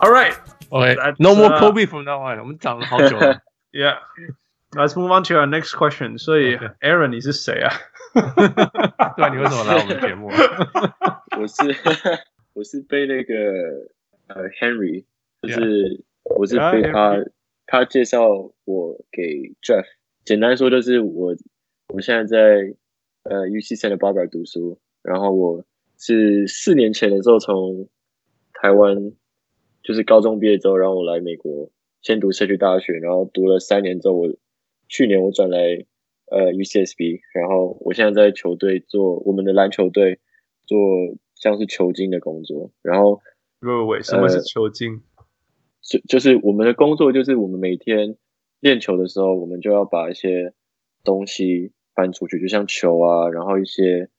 All right. Okay. That's, No more uh, Kobe from now on. 我们讲了好久了。 Yeah. Let's move on to our next question. 所以 Okay. Aaron 你是谁啊？对，你为什么来我们节目？我是我是被那个呃 Henry，就是我是 Yeah, 被他 Henry. 他介绍我给 Jeff。简单说就是我我现在在呃 UC Santa Barbara 读书，然后我是四年前的时候从台湾 就是高中毕业之后，然后我来美国先读社区大学，然后读了三年之后，我去年我转来呃 UCSB，然后我现在在球队做我们的篮球队做像是球经的工作，然后喂喂喂，什么是球经？就就是我们的工作就是我们每天练球的时候，我们就要把一些东西搬出去，就像球啊，然后一些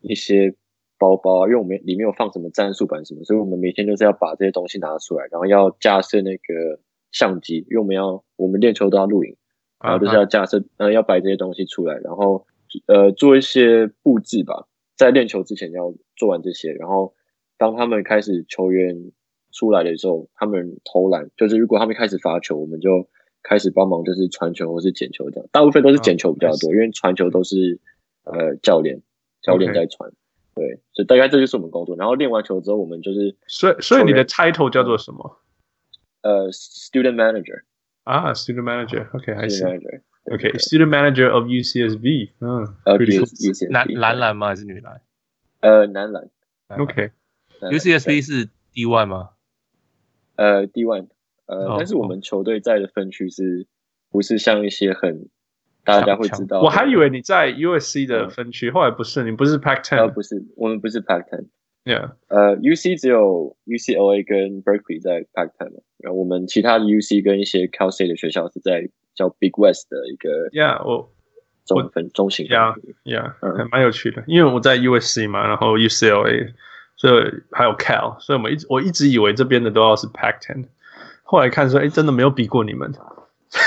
一些包包啊，因为我们里面有放什么战术板什么，所以我们每天就是要把这些东西拿出来，然后要架设那个相机，因为我们要我们练球都要录影，然后就是要架设，呃，要摆这些东西出来，然后呃做一些布置吧，在练球之前要做完这些，然后当他们开始球员出来的时候，他们投篮，就是如果他们开始罚球，我们就开始帮忙，就是传球或是捡球这样。大部分都是捡球比较多，因为传球都是呃教练教练在传。对，所以大概这就是我们工作。然后练完球之后，我们就是所以所以你的 title 叫做什么？呃，student manager 啊，student manager。OK，还是 student manager。OK，student manager of UCSB。嗯呃，pretty cool。，UCSB 男男篮吗？还是女篮呃，男篮。OK，UCSB 是 D one 吗？呃，D one，呃，哦但是我们球队在的分区是不是像一些很大家会知道？我还以为你在 USC 的分区，后来不是，你不是 Pac 呃，Ten。不是，我们不是 Pac Ten。Yeah，呃，UC 只有 UCLA 跟 Berkeley 在 Pac-10 嘛，然后我们其他的 UC 跟一些 Cal State 的学校是在叫 Big West 的一个 Yeah，我中分中型分 Yeah 区。Yeah，嗯还蛮有趣的，因为我在 USC 嘛，然后 UCLA，所以还有 Cal，所以我们一直我一直以为这边的都要是 Pac Ten，后来看说，哎，真的没有比过你们。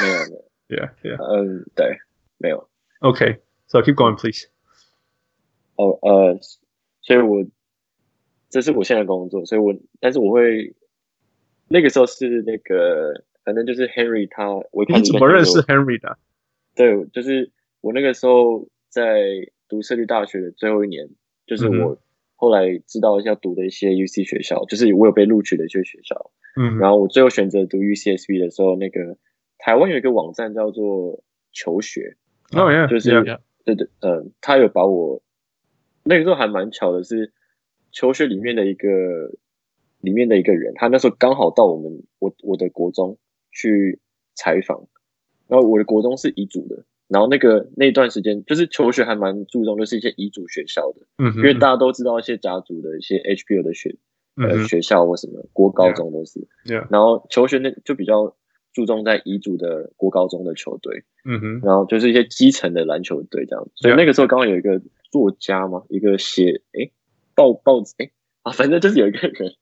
没有没有，Yeah，Yeah。嗯，对，没有。OK，so keep going please。哦呃，所以我这是我现在的工作，所以我但是我会那个时候是那个，反正就是 Henry 他，我你怎么认识 Henry 的？对，就是我那个时候在读社区大学的最后一年，就是嗯我后来知道要读的一些 UC 学校，就是我有被录取的一些学校。嗯，然后我最后选择读 UCSB 的时候，那个台湾有一个网站叫做求学，哦就是 yeah，对对，嗯，他有把我那个时候还蛮巧的是，求学里面的一个里面的一个人，他那时候刚好到我们我我的国中去采访，然后我的国中是乙组的，然后那个那段时间就是求学还蛮注重，就是一些乙组学校的，嗯哼，因为大家都知道一些家族的一些 HBO 的学呃学校或什么国高中都是，Yeah，然后求学那就比较注重在乙组的国高中的球队。嗯哼，然后就是一些基层的篮球队这样，所以那个时候刚好有一个作家嘛，一个写诶报报纸诶啊，反正就是有一个人，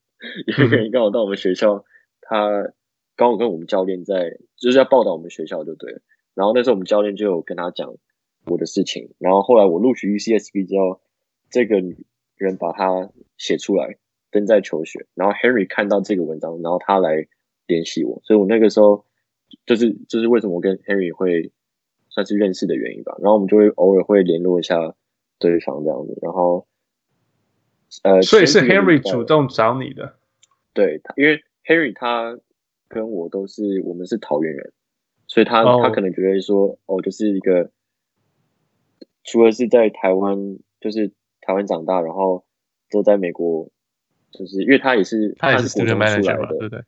有一个人刚好到我们学校，他刚好跟我们教练在就是要报道我们学校就对了。然后那时候我们教练就有跟他讲我的事情，然后后来我录取 UCSB 之后，这个人把他写出来登在求学，然后 Henry 看到这个文章，然后他来联系我，所以我那个时候就是就是为什么我跟 Henry 会。算是认识的原因吧，然后我们就会偶尔会联络一下对方这样子，然后呃，所以是 Henry 主动找你的。对，因为 Henry 他跟我都是我们是桃园人，所以他、哦他可能觉得说哦，就是一个除了是在台湾，就是台湾长大，然后都在美国，就是因为他也是他也是是国 student 中出来的对不对？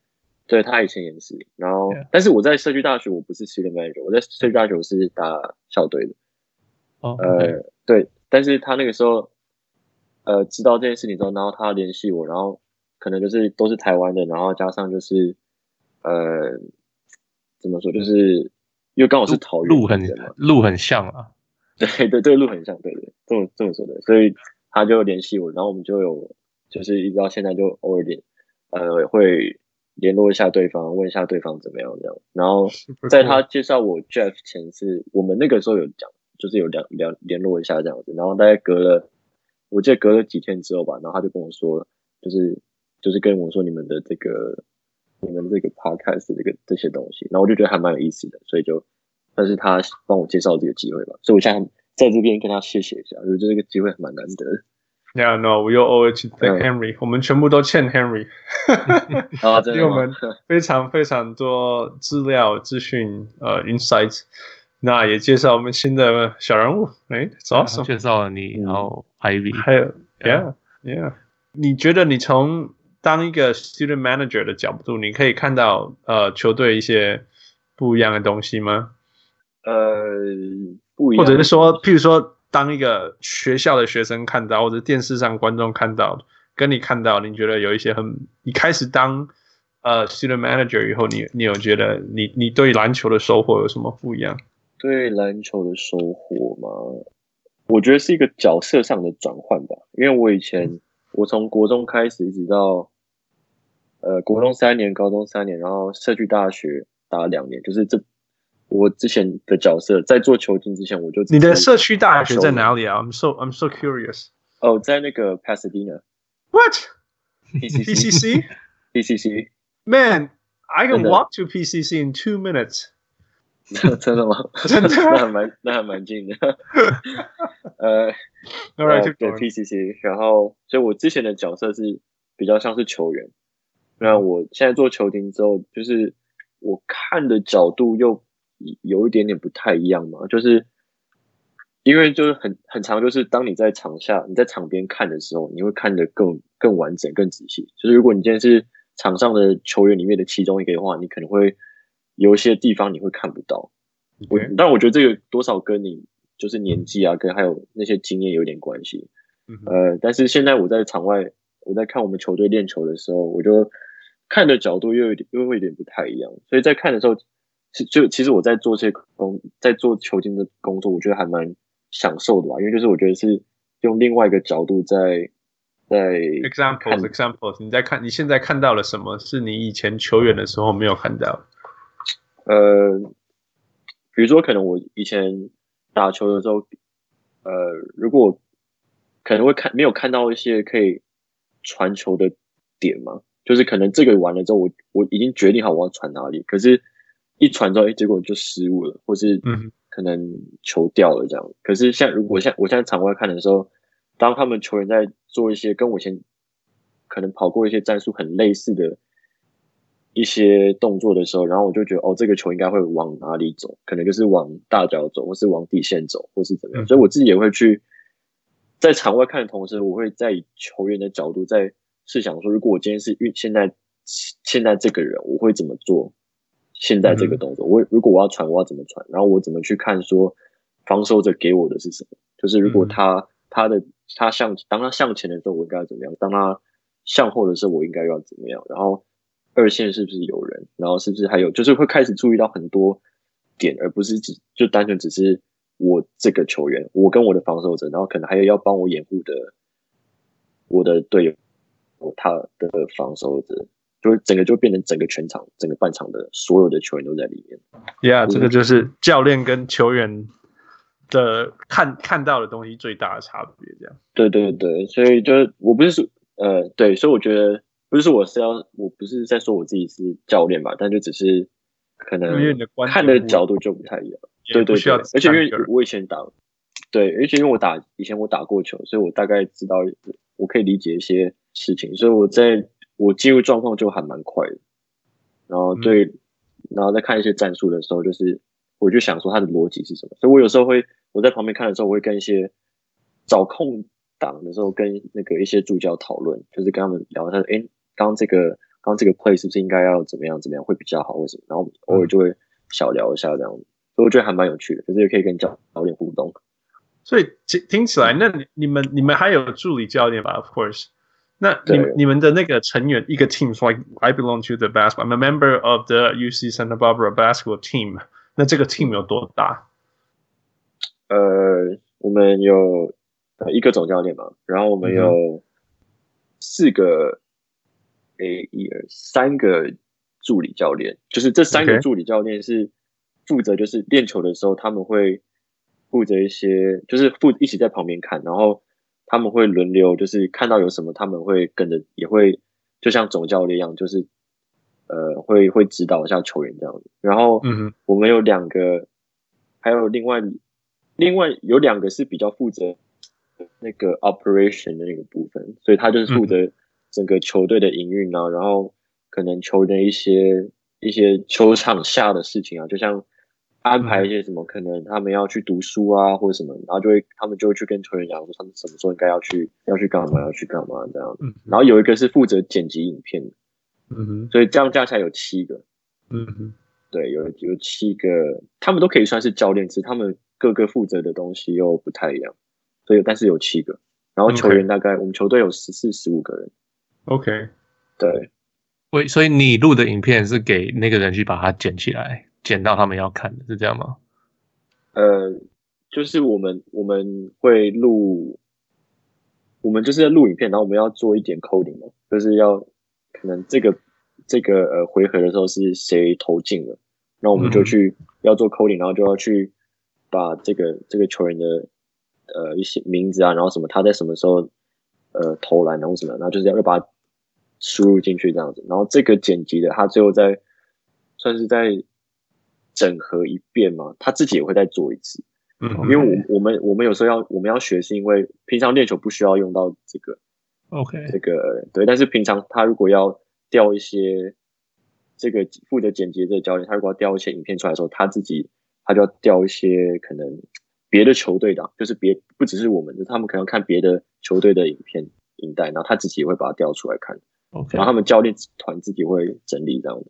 对他以前也是，然后 Yeah. 但是我在社区大学我不是 student manager，我在社区大学我是打校队的。哦，呃，对，但是他那个时候，呃，知道这件事情之后，然后他联系我，然后可能就是都是台湾的，然后加上就是，呃，怎么说，就是因为刚好是桃园路很路很像啊。对对对，路很像，对对，这么这么说的，所以他就联系我，然后我们就有，就是一直到现在就偶尔点，呃，会联络一下对方，问一下对方怎么样这样，然后 在他介绍我 Jeff 前是，我们那个时候有讲。就是有两两联络一下这样子，然后大概隔了，我记得隔了几天之后吧，然后他就跟我说，就是就是跟我说你们的这个你们这个 podcast 这个这些东西，然后我就觉得还蛮有意思的，所以就但是他帮我介绍这个机会吧，所以我现在在这边跟他谢谢一下，我觉得这个机会还蛮难得的。Yeah, no, we all owe it to thank Henry. 我们全部都欠 Henry，因为我们非常非常多资料、资讯、呃，insights。那也介绍我们新的小人物，哎，It's awesome。介绍了你，然后 Ivy，还有，Yeah, Yeah。你觉得你从当一个 student manager 的角度，你可以看到呃球队一些不一样的东西吗？呃，不一样，或者是说，譬如说。当一个学校的学生看到，或者电视上观众看到，跟你看到，你觉得有一些很，你开始当呃 student manager 以后，你你有觉得你你对篮球的收获有什么不一样？对篮球的收获吗？我觉得是一个角色上的转换吧，因为我以前、我从国中开始一直到呃国中三年，高中三年，然后社区大学打了两年，就是这。我之前的角色在做球经之前，我就你的社区大学在哪里啊？I'm so I'm so curious。哦，在那个 Pasadena。What？PCC。PCC。Man, I can walk to PCC in two minutes。真的吗？真的？那还蛮那还蛮近的。呃，对 PCC，然后所以我之前的角色是比较像是球员，那我现在做球经之后，就是我看的角度又。有一点点不太一样嘛，就是因为就是很很长，就是当你在场下、你在场边看的时候，你会看得更更完整、更仔细。就是如果你今天是场上的球员里面的其中一个的话，你可能会有一些地方你会看不到。我但我觉得这个多少跟你就是年纪啊，跟还有那些经验有点关系。呃，但是现在我在场外，我在看我们球队练球的时候，我就看的角度又有点又会有点不太一样，所以在看的时候。就其实我在做这些工，在做球经的工作，我觉得还蛮享受的吧，因为就是我觉得是用另外一个角度在在 example example，你在看你现在看到了什么是你以前球员的时候没有看到？呃，比如说可能我以前打球的时候，呃，如果可能会看没有看到一些可以传球的点嘛，就是可能这个完了之后，我我已经决定好我要传哪里，可是。一传之后，哎，结果就失误了，或是可能球掉了这样。嗯、可是像如果像我现在场外看的时候，当他们球员在做一些跟我以前可能跑过一些战术很类似的一些动作的时候，然后我就觉得哦，这个球应该会往哪里走？可能就是往大角走，或是往底线走，或是怎么样。嗯、所以我自己也会去在场外看的同时，我会在以球员的角度在试想说，如果我今天是运现在现在这个人，我会怎么做？现在这个动作，我如果我要传，我要怎么传？然后我怎么去看说防守者给我的是什么？就是如果他他的他向当他向前的时候，我应该要怎么样？当他向后的时候，我应该要怎么样？然后二线是不是有人？然后是不是还有？就是会开始注意到很多点，而不是只就单纯只是我这个球员，我跟我的防守者，然后可能还有要帮我掩护的我的队友，他的防守者。就整个就变成整个全场、整个半场的所有的球员都在里面。Yeah，这个就是教练跟球员的看看到的东西最大的差别。这样。对对对，所以就是我不是说呃对，所以我觉得不是说我是要，我不是在说我自己是教练吧，但就只是可能看的角度就不太一样。对对对，而且因为我以前打，对，而且因为我打以前我打过球，所以我大概知道我可以理解一些事情，所以我在。我进入状况就还蛮快的，然后对，嗯、然后在看一些战术的时候，就是我就想说他的逻辑是什么，所以我有时候会我在旁边看的时候，我会跟一些找空档的时候跟那个一些助教讨论，就是跟他们聊，他说：“哎，刚刚这个刚刚这个 play 是不是应该要怎么样怎么样会比较好？为什么？”然后偶尔就会小聊一下这样子，所以我觉得还蛮有趣的，可是也可以跟教教练互动。所以听听起来，那你们你们还有助理教练吧？Of course。那你们你们的那个成员一个 team，like I belong to the basketball，I'm a member of the UC Santa Barbara basketball team。那这个 team 有多大？呃，我们有呃一个总教练嘛，然后我们有四个，诶，一二三个助理教练，就是这三个助理教练是负责，就是练球的时候他们会负责一些，就是负一起在旁边看，然后。他们会轮流，就是看到有什么，他们会跟着，也会就像总教练一样，就是呃，会会指导一下球员这样子。然后，嗯，我们有两个，还有另外另外有两个是比较负责那个 operation 的那个部分，所以他就是负责整个球队的营运啊，然后可能球员一些一些球场下的事情啊，就像。安排一些什么，可能他们要去读书啊，或者什么，然后就会他们就会去跟球员讲说，他们什么时候应该要去，要去干嘛，要去干嘛这样。嗯。然后有一个是负责剪辑影片的，嗯哼。所以这样加起来有七个，嗯哼。对，有有七个，他们都可以算是教练，只是他们各个负责的东西又不太一样，所以但是有七个。然后球员大概.我们球队有十四、十五个人。OK。对。所以所以你录的影片是给那个人去把它剪起来。剪到他们要看的是这样吗？呃，就是我们我们会录，我们就是在录影片，然后我们要做一点 coding 嘛，就是要可能这个这个呃回合的时候是谁投进了，然后我们就去要做 coding，然后就要去把这个这个球员的呃一些名字啊，然后什么他在什么时候呃投篮，然后什么，然后就是要把它输入进去这样子，然后这个剪辑的他最后在算是在。整合一遍嘛，他自己也会再做一次，嗯，因为我我们我们有时候要我们要学，是因为平常练球不需要用到这个，OK，这个对，但是平常他如果要调一些这个负责剪辑的教练，他如果要调一些影片出来的时候，他自己他就要调一些可能别的球队的，就是别不只是我们，就是他们可能看别的球队的影片影带，然后他自己也会把它调出来看，OK，然后他们教练团自己会整理这样的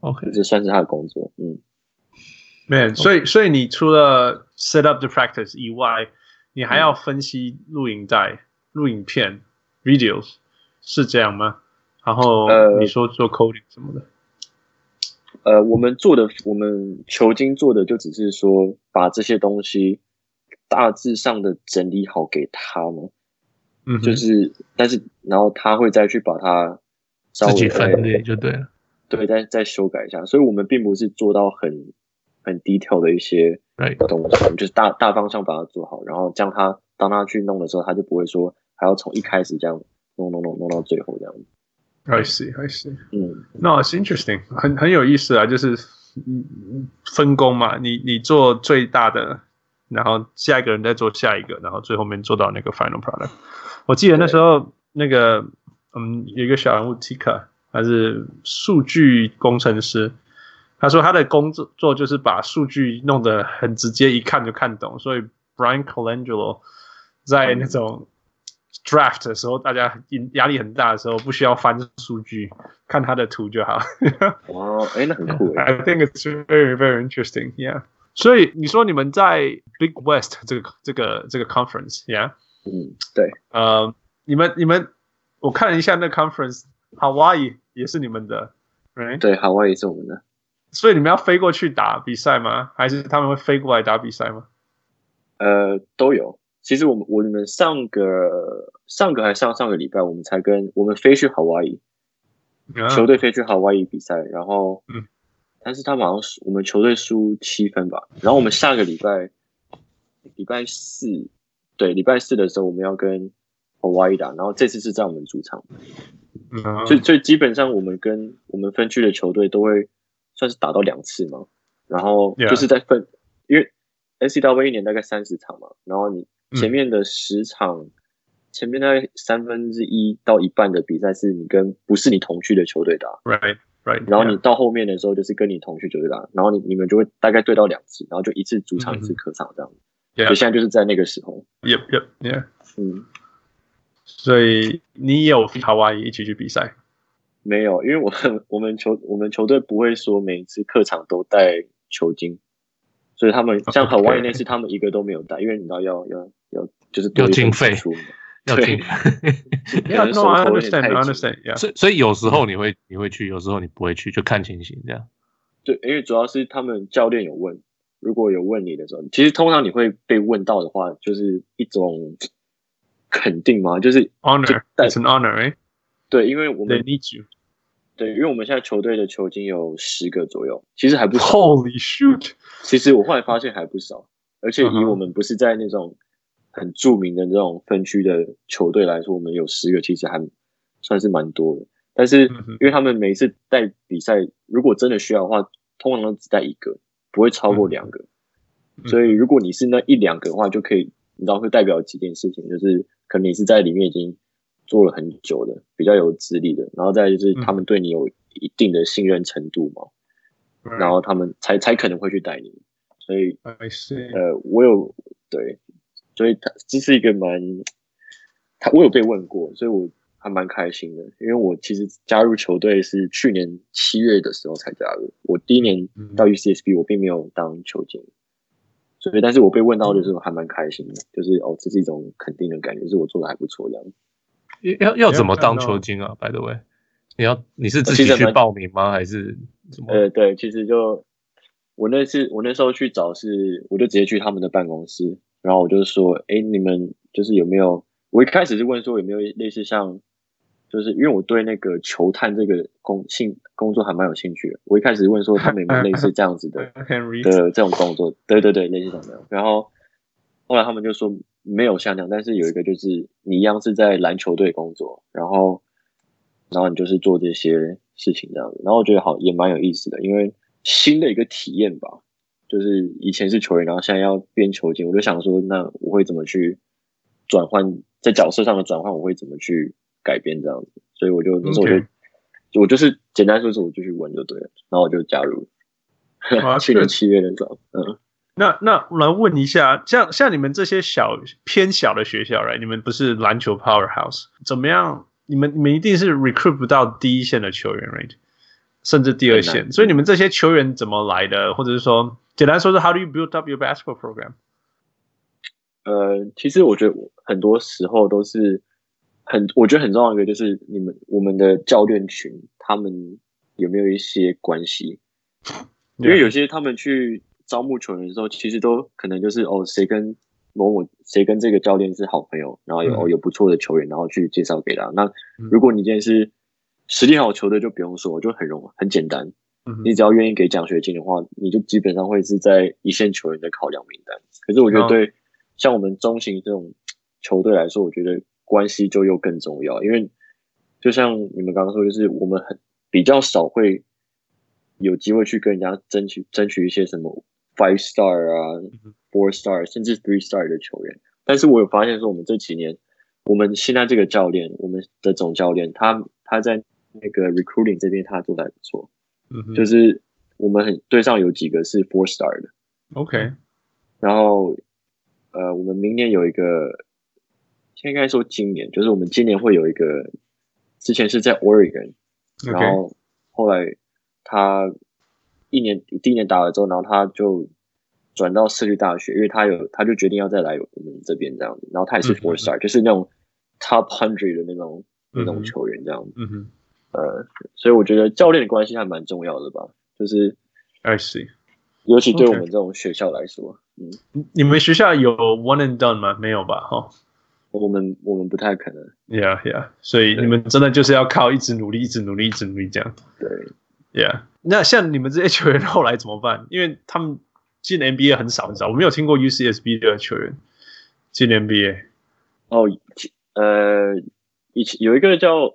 ，OK，这算是他的工作，嗯。Man，所以所以你除了 set up the practice 以外，你还要分析录影带、录影片 videos，是这样吗？然后你说做 coding 什么的？呃，呃我们做的，我们球经做的就只是说把这些东西大致上的整理好给他们，嗯，就是但是然后他会再去把它稍微自己分类就对了，对，再再修改一下，所以我们并不是做到很。很低调的一些东西，right. 就是大大方向把它做好，然后这样他当他去弄的时候，他就不会说还要从一开始这样弄弄弄弄到最后这样子。I see, I see. 嗯，No, it's interesting，很很有意思啊，就是嗯分工嘛，你你做最大的，然后下一个人再做下一个，然后最后面做到那个 final product。我记得那时候那个嗯，有一个小人物 Tika，他是数据工程师。他说他的工作做就是把数据弄得很直接，一看就看懂。所以 Brian Colangelo 在那种 draft 的时候，大家压力很大的时候，不需要翻数据，看他的图就好。哇，哎，那很酷。I think it's very very interesting. Yeah. 所以你说你们在 Big West 这个这个这个 conference，Yeah？嗯，对。呃，你们你们我看了一下那 conference，Hawaii 也是你们的，Right？对，Hawaii 是我们的。所以你们要飞过去打比赛吗？还是他们会飞过来打比赛吗？呃，都有。其实我们我们上个上个还上上个礼拜，我们才跟我们飞去夏威夷，球队飞去夏威夷比赛，然后，嗯，但是他们好像输，我们球队输七分吧。然后我们下个礼拜礼拜四，对，礼拜四的时候我们要跟夏威夷打，然后这次是在我们主场，嗯，所以所以基本上我们跟我们分区的球队都会。算是打到两次嘛，然后就是在分.因为 NCAA 一年大概三十场嘛，然后你前面的十场，嗯、前面大概三分之一到一半的比赛是你跟不是你同区的球队打，right right，然后你到后面的时候就是跟你同区球队打，然后你你们就会大概对到两次，然后就一次主场一次客场这样.所以现在就是在那个时候，yep yep yeah，嗯，所以你有夏威夷一起去比赛？没有，因为我们 我们球我们球队不会说每一次客场都带球经，所以他们像海外那次他们一个都没有带，因为你知道要要要就是要经费，要经 费。要 no I understand I understand yeah。所以所以有时候你会你会去，有时候你不会去，就看情形这样。对，因为主要是他们教练有问，如果有问你的时候，其实通常你会被问到的话，就是一种肯定嘛，就是 honor，it's an honor，哎。对，因为我们。对，因为我们现在球队的球经有十个左右，其实还不少。Holy shoot！其实我后来发现还不少，而且以我们不是在那种很著名的那种分区的球队来说，我们有十个，其实还算是蛮多的。但是因为他们每一次带比赛，如果真的需要的话，通常都只带一个，不会超过两个。所以如果你是那一两个的话，就可以，你知道会代表几件事情，就是可能你是在里面已经做了很久的，比较有资历的，然后再就是他们对你有一定的信任程度嘛，然后他们才才可能会去带你。所以，呃，我有对，所以他这是一个蛮，他我有被问过，所以我还蛮开心的，因为我其实加入球队是去年七月的时候才加入，我第一年到 UCSB 我并没有当球经，所以但是我被问到的时候还蛮开心的，就是哦，这是一种肯定的感觉，就是我做的还不错这样。要要怎么当球经啊？By the way，你要你是自己去报名吗？还是什么？呃，对，其实就。我那次我那时候去找是，我就直接去他们的办公室，然后我就说，哎，你们就是有没有？我一开始是问说有没有类似像，就是因为我对那个球探这个工性工作还蛮有兴趣的。我一开始问说他们有没有类似这样子的 的这种工作？对对对，类似这样的。然后后来他们就说没有像那样，但是有一个就是你一样是在篮球队工作，然后然后你就是做这些事情这样子。然后我觉得好也蛮有意思的，因为。新的一个体验吧，就是以前是球员，然后现在要变球经，我就想说，那我会怎么去转换在角色上的转换？我会怎么去改变这样子？所以我就那时候我就 Okay. 我就是简单说说，我就去问就对了，然后我就加入。去年七月的时候，嗯，那那我来问一下，像像你们这些小偏小的学校，来，你们不是篮球 powerhouse，怎么样？你们你们一定是 recruit 不到第一线的球员，right？甚至第二线，所以你们这些球员怎么来的？或者是说，简单说说，How do you build up your basketball program？呃，其实我觉得很多时候都是很，我觉得很重要的一个就是你们我们的教练群，他们有没有一些关系？因为有些他们去招募球员的时候，其实都可能就是哦，谁跟某某谁跟这个教练是好朋友，然后有、嗯、有不错的球员，然后去介绍给他。那如果你今天是实力好球队就不用说，就很容很简单。你只要愿意给奖学金的话，你就基本上会是在一线球员的考量名单。可是我觉得对像我们中型这种球队来说，我觉得关系就又更重要，因为就像你们刚刚说，就是我们很比较少会有机会去跟人家争取争取一些什么 five star 啊，four star 甚至 three star 的球员。但是我有发现说，我们这几年，我们现在这个教练，我们的总教练，他他在。那个 recruiting 这边他做的还不错，嗯哼，就是我们很队上有几个是 four star 的，OK，然后呃，我们明年有一个，应该说今年，就是我们今年会有一个，之前是在 Oregon，然后后来他一年第一年打了之后，然后他就转到社区大学，因为他有他就决定要再来我们这边这样子，然后他也是 four star，嗯，就是那种 top hundred 的那种，嗯，那种球员这样子，嗯哼。呃，所以我觉得教练的关系还蛮重要的吧，就是，I see，尤其对我们这种学校来说，嗯，你们学校有 one and done 吗？没有吧？哈，我们我们不太可能，Yeah Yeah，所以你们真的就是要靠一直努力，一直努力，一直努力这样，对，Yeah。那像你们这些球员后来怎么办？因为他们进 NBA 很少很少，我没有听过 UCSB 的球员进 NBA。哦，呃，以前有一个叫。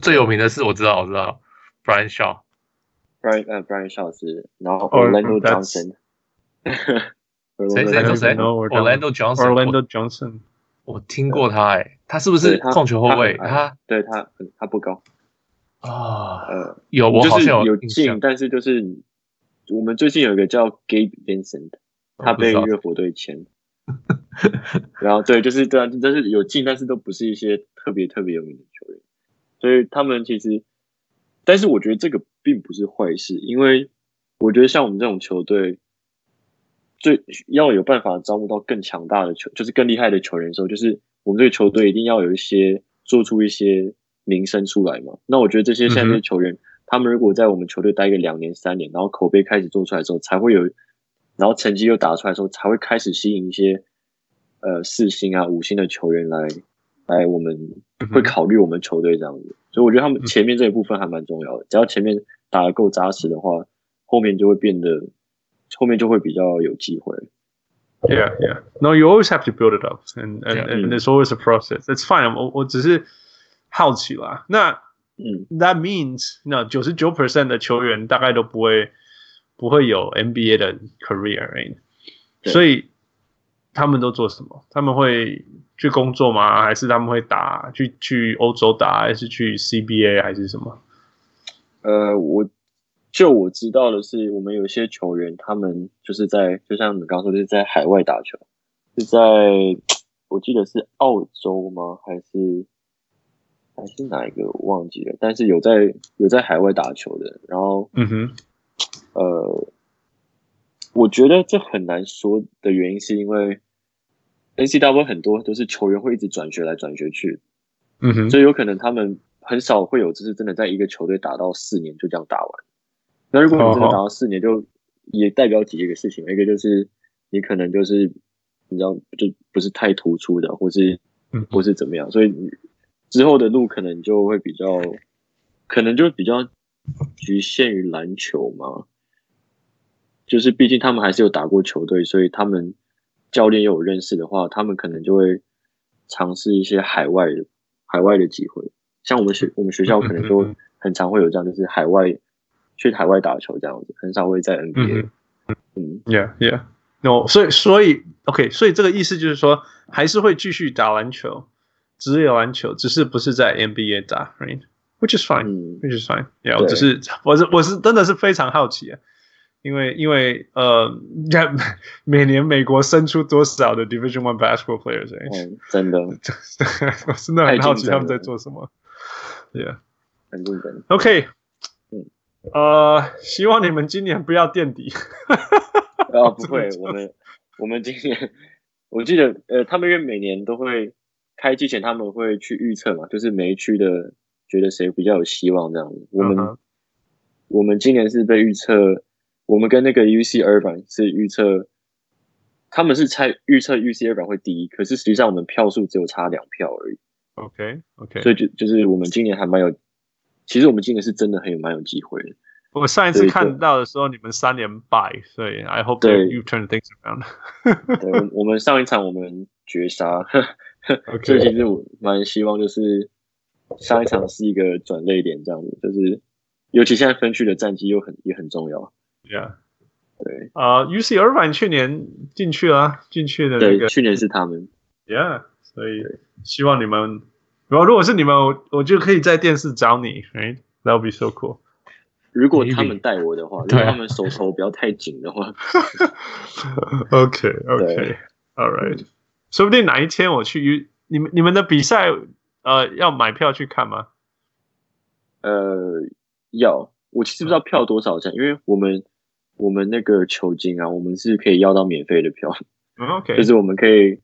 最有名的是我知道，我知道，Brian Shaw，Brian 呃，Brian Shaw 是，然后 Orlando Johnson，谁谁谁谁？Orlando Johnson，Orlando Johnson，我听过他，哎，他是不是控球后卫？他对他他不高啊，呃，有我好像有进，但是就是我们最近有一个叫 Gabe Vincent，他被热火队签，然后对，就是对啊，但是有进，但是都不是一些特别特别有名的球员。所以他们其实，但是我觉得这个并不是坏事，因为我觉得像我们这种球队，最要有办法招募到更强大的球，就是更厉害的球员的时候，就是我们这个球队一定要有一些做出一些名声出来嘛。那我觉得这些现在的球员，嗯、他们如果在我们球队待个两年三年，然后口碑开始做出来的时候，才会有，然后成绩又打出来的时候，才会开始吸引一些呃四星啊五星的球员来。来，我们会考虑我们球队这样子，所以我觉得他们前面这一部分还蛮重要的。只要前面打得够扎实的话，后面就会变得，后面就会比较有机会。Yeah, yeah. No, you always have to build it up, and and and it's always a process. It's fine. 我我只是好奇啦。那嗯，That means 那九十九 percent 的球员大概都不会不会有 NBA 的 career，right? 所以他们都做什么？他们会去工作吗？还是他们会打去去欧洲打，还是去 CBA 还是什么？呃，我就我知道的是，我们有些球员他们就是在，就像你刚刚说，就是在海外打球，是在我记得是澳洲吗？还是？还是哪一个我忘记了，但是有在有在海外打球的，然后嗯哼，呃，我觉得这很难说的原因是因为 NCAA 很多都是球员会一直转学来转学去，嗯哼，所以有可能他们很少会有就是真的在一个球队打到四年就这样打完。那如果你真的打到四年，就也代表几个事情，一个就是你可能就是你知道就不是太突出的，或是或是怎么样，所以你。之后的路可能就会比较，可能就比较局限于篮球嘛。就是毕竟他们还是有打过球队，所以他们教练又有认识的话，他们可能就会尝试一些海外的海外的机会。像我们学我们学校可能就很常会有这样，就是海外去海外打球这样子，很少会在 NBA。嗯，Yeah Yeah，No，所以所以 OK，所以这个意思就是说，还是会继续打篮球。职业篮球只是不是在 NBA 打，right？Which is fine，which is fine。Yeah，我只是我是我是真的是非常好奇啊，因为因为呃，每年美国生出多少的 Division One basketball players？嗯，真的，我真的很好奇他们在做什么。Yeah，很认真。OK，嗯，呃，希望你们今年不要垫底。啊，不会，我们我们今年我记得呃，他们因为每年都会。开机前他们会去预测嘛，就是每一区的觉得谁比较有希望这样子。我们、uh huh. 我们今年是被预测，我们跟那个 UC Irvine 是预测，他们是猜预测 UC Irvine 会第一，可是实际上我们票数只有差两票而已。OK OK，所以就就是我们今年还蛮有，其实我们今年是真的很有蛮有机会的。我上一次看到的时候，你们三连败，所以 I hope 对 you turn things around。对，我们上一场我们绝杀。所以其实我蛮希望，就是上一场是一个转泪点，这样子，就是尤其现在分区的战绩又很也很重要。Yeah，对啊、uh,，UC Irvine 去年进去了，进去的那个，对，去年是他们。Yeah，所以希望你们，如果如果是你们，我我就可以在电视找你，Right？That would be so cool。如果他们带我的话，如果他们手头不要太紧的话。OK，OK，All right。说不定哪一天我去，你们你们的比赛，呃，要买票去看吗？呃，要。我其实不知道票多少钱，因为我们我们那个球经啊，我们是可以要到免费的票。OK，就是我们可以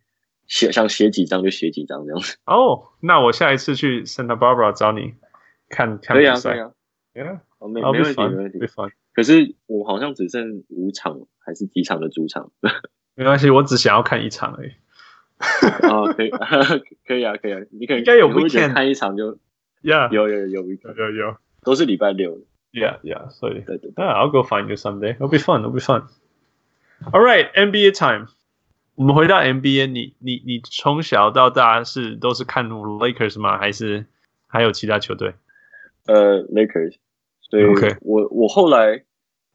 写，想写几张就写几张这样子。哦，oh, 那我下一次去 Santa Barbara 找你看看比赛。可以啊，可以啊。Yeah，哦，没没问题，没问题。可是我好像只剩五场还是几场的主场。没关系，我只想要看一场而已。啊，可以，可以啊，可以啊，你可以应该有 weekend 看一场就，Yeah，有有有 weekend，有有，都是礼拜六，Yeah Yeah，所以对对，那 I'll go find you someday. It'll be fun. It'll be fun. All right, NBA time. 我们回到 NBA，你你你从小到大是都是看 Lakers 吗？还是还有其他球队？呃，Lakers。所以我我后来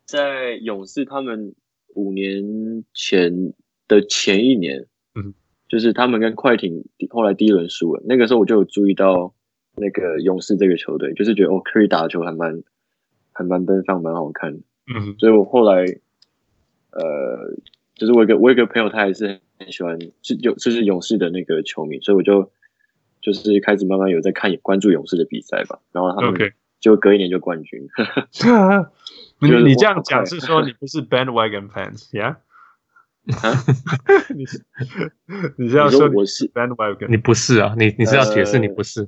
在勇士，他们五年前的前一年。嗯，就是他们跟快艇后来第一轮输了，那个时候我就有注意到那个勇士这个球队，就是觉得哦，Curry 打球还蛮还蛮奔放，蛮好看的。嗯，所以我后来呃，就是我有一个我有一个朋友，他也是很喜欢是勇就是勇士的那个球迷，所以我就就是开始慢慢有在看关注勇士的比赛吧。然后他们就隔一年就冠军。你这样讲是说你不是 bandwagon fans，yeah？啊，你 你是要说我是 bandwagon？你不是啊？你你是要解释你不是？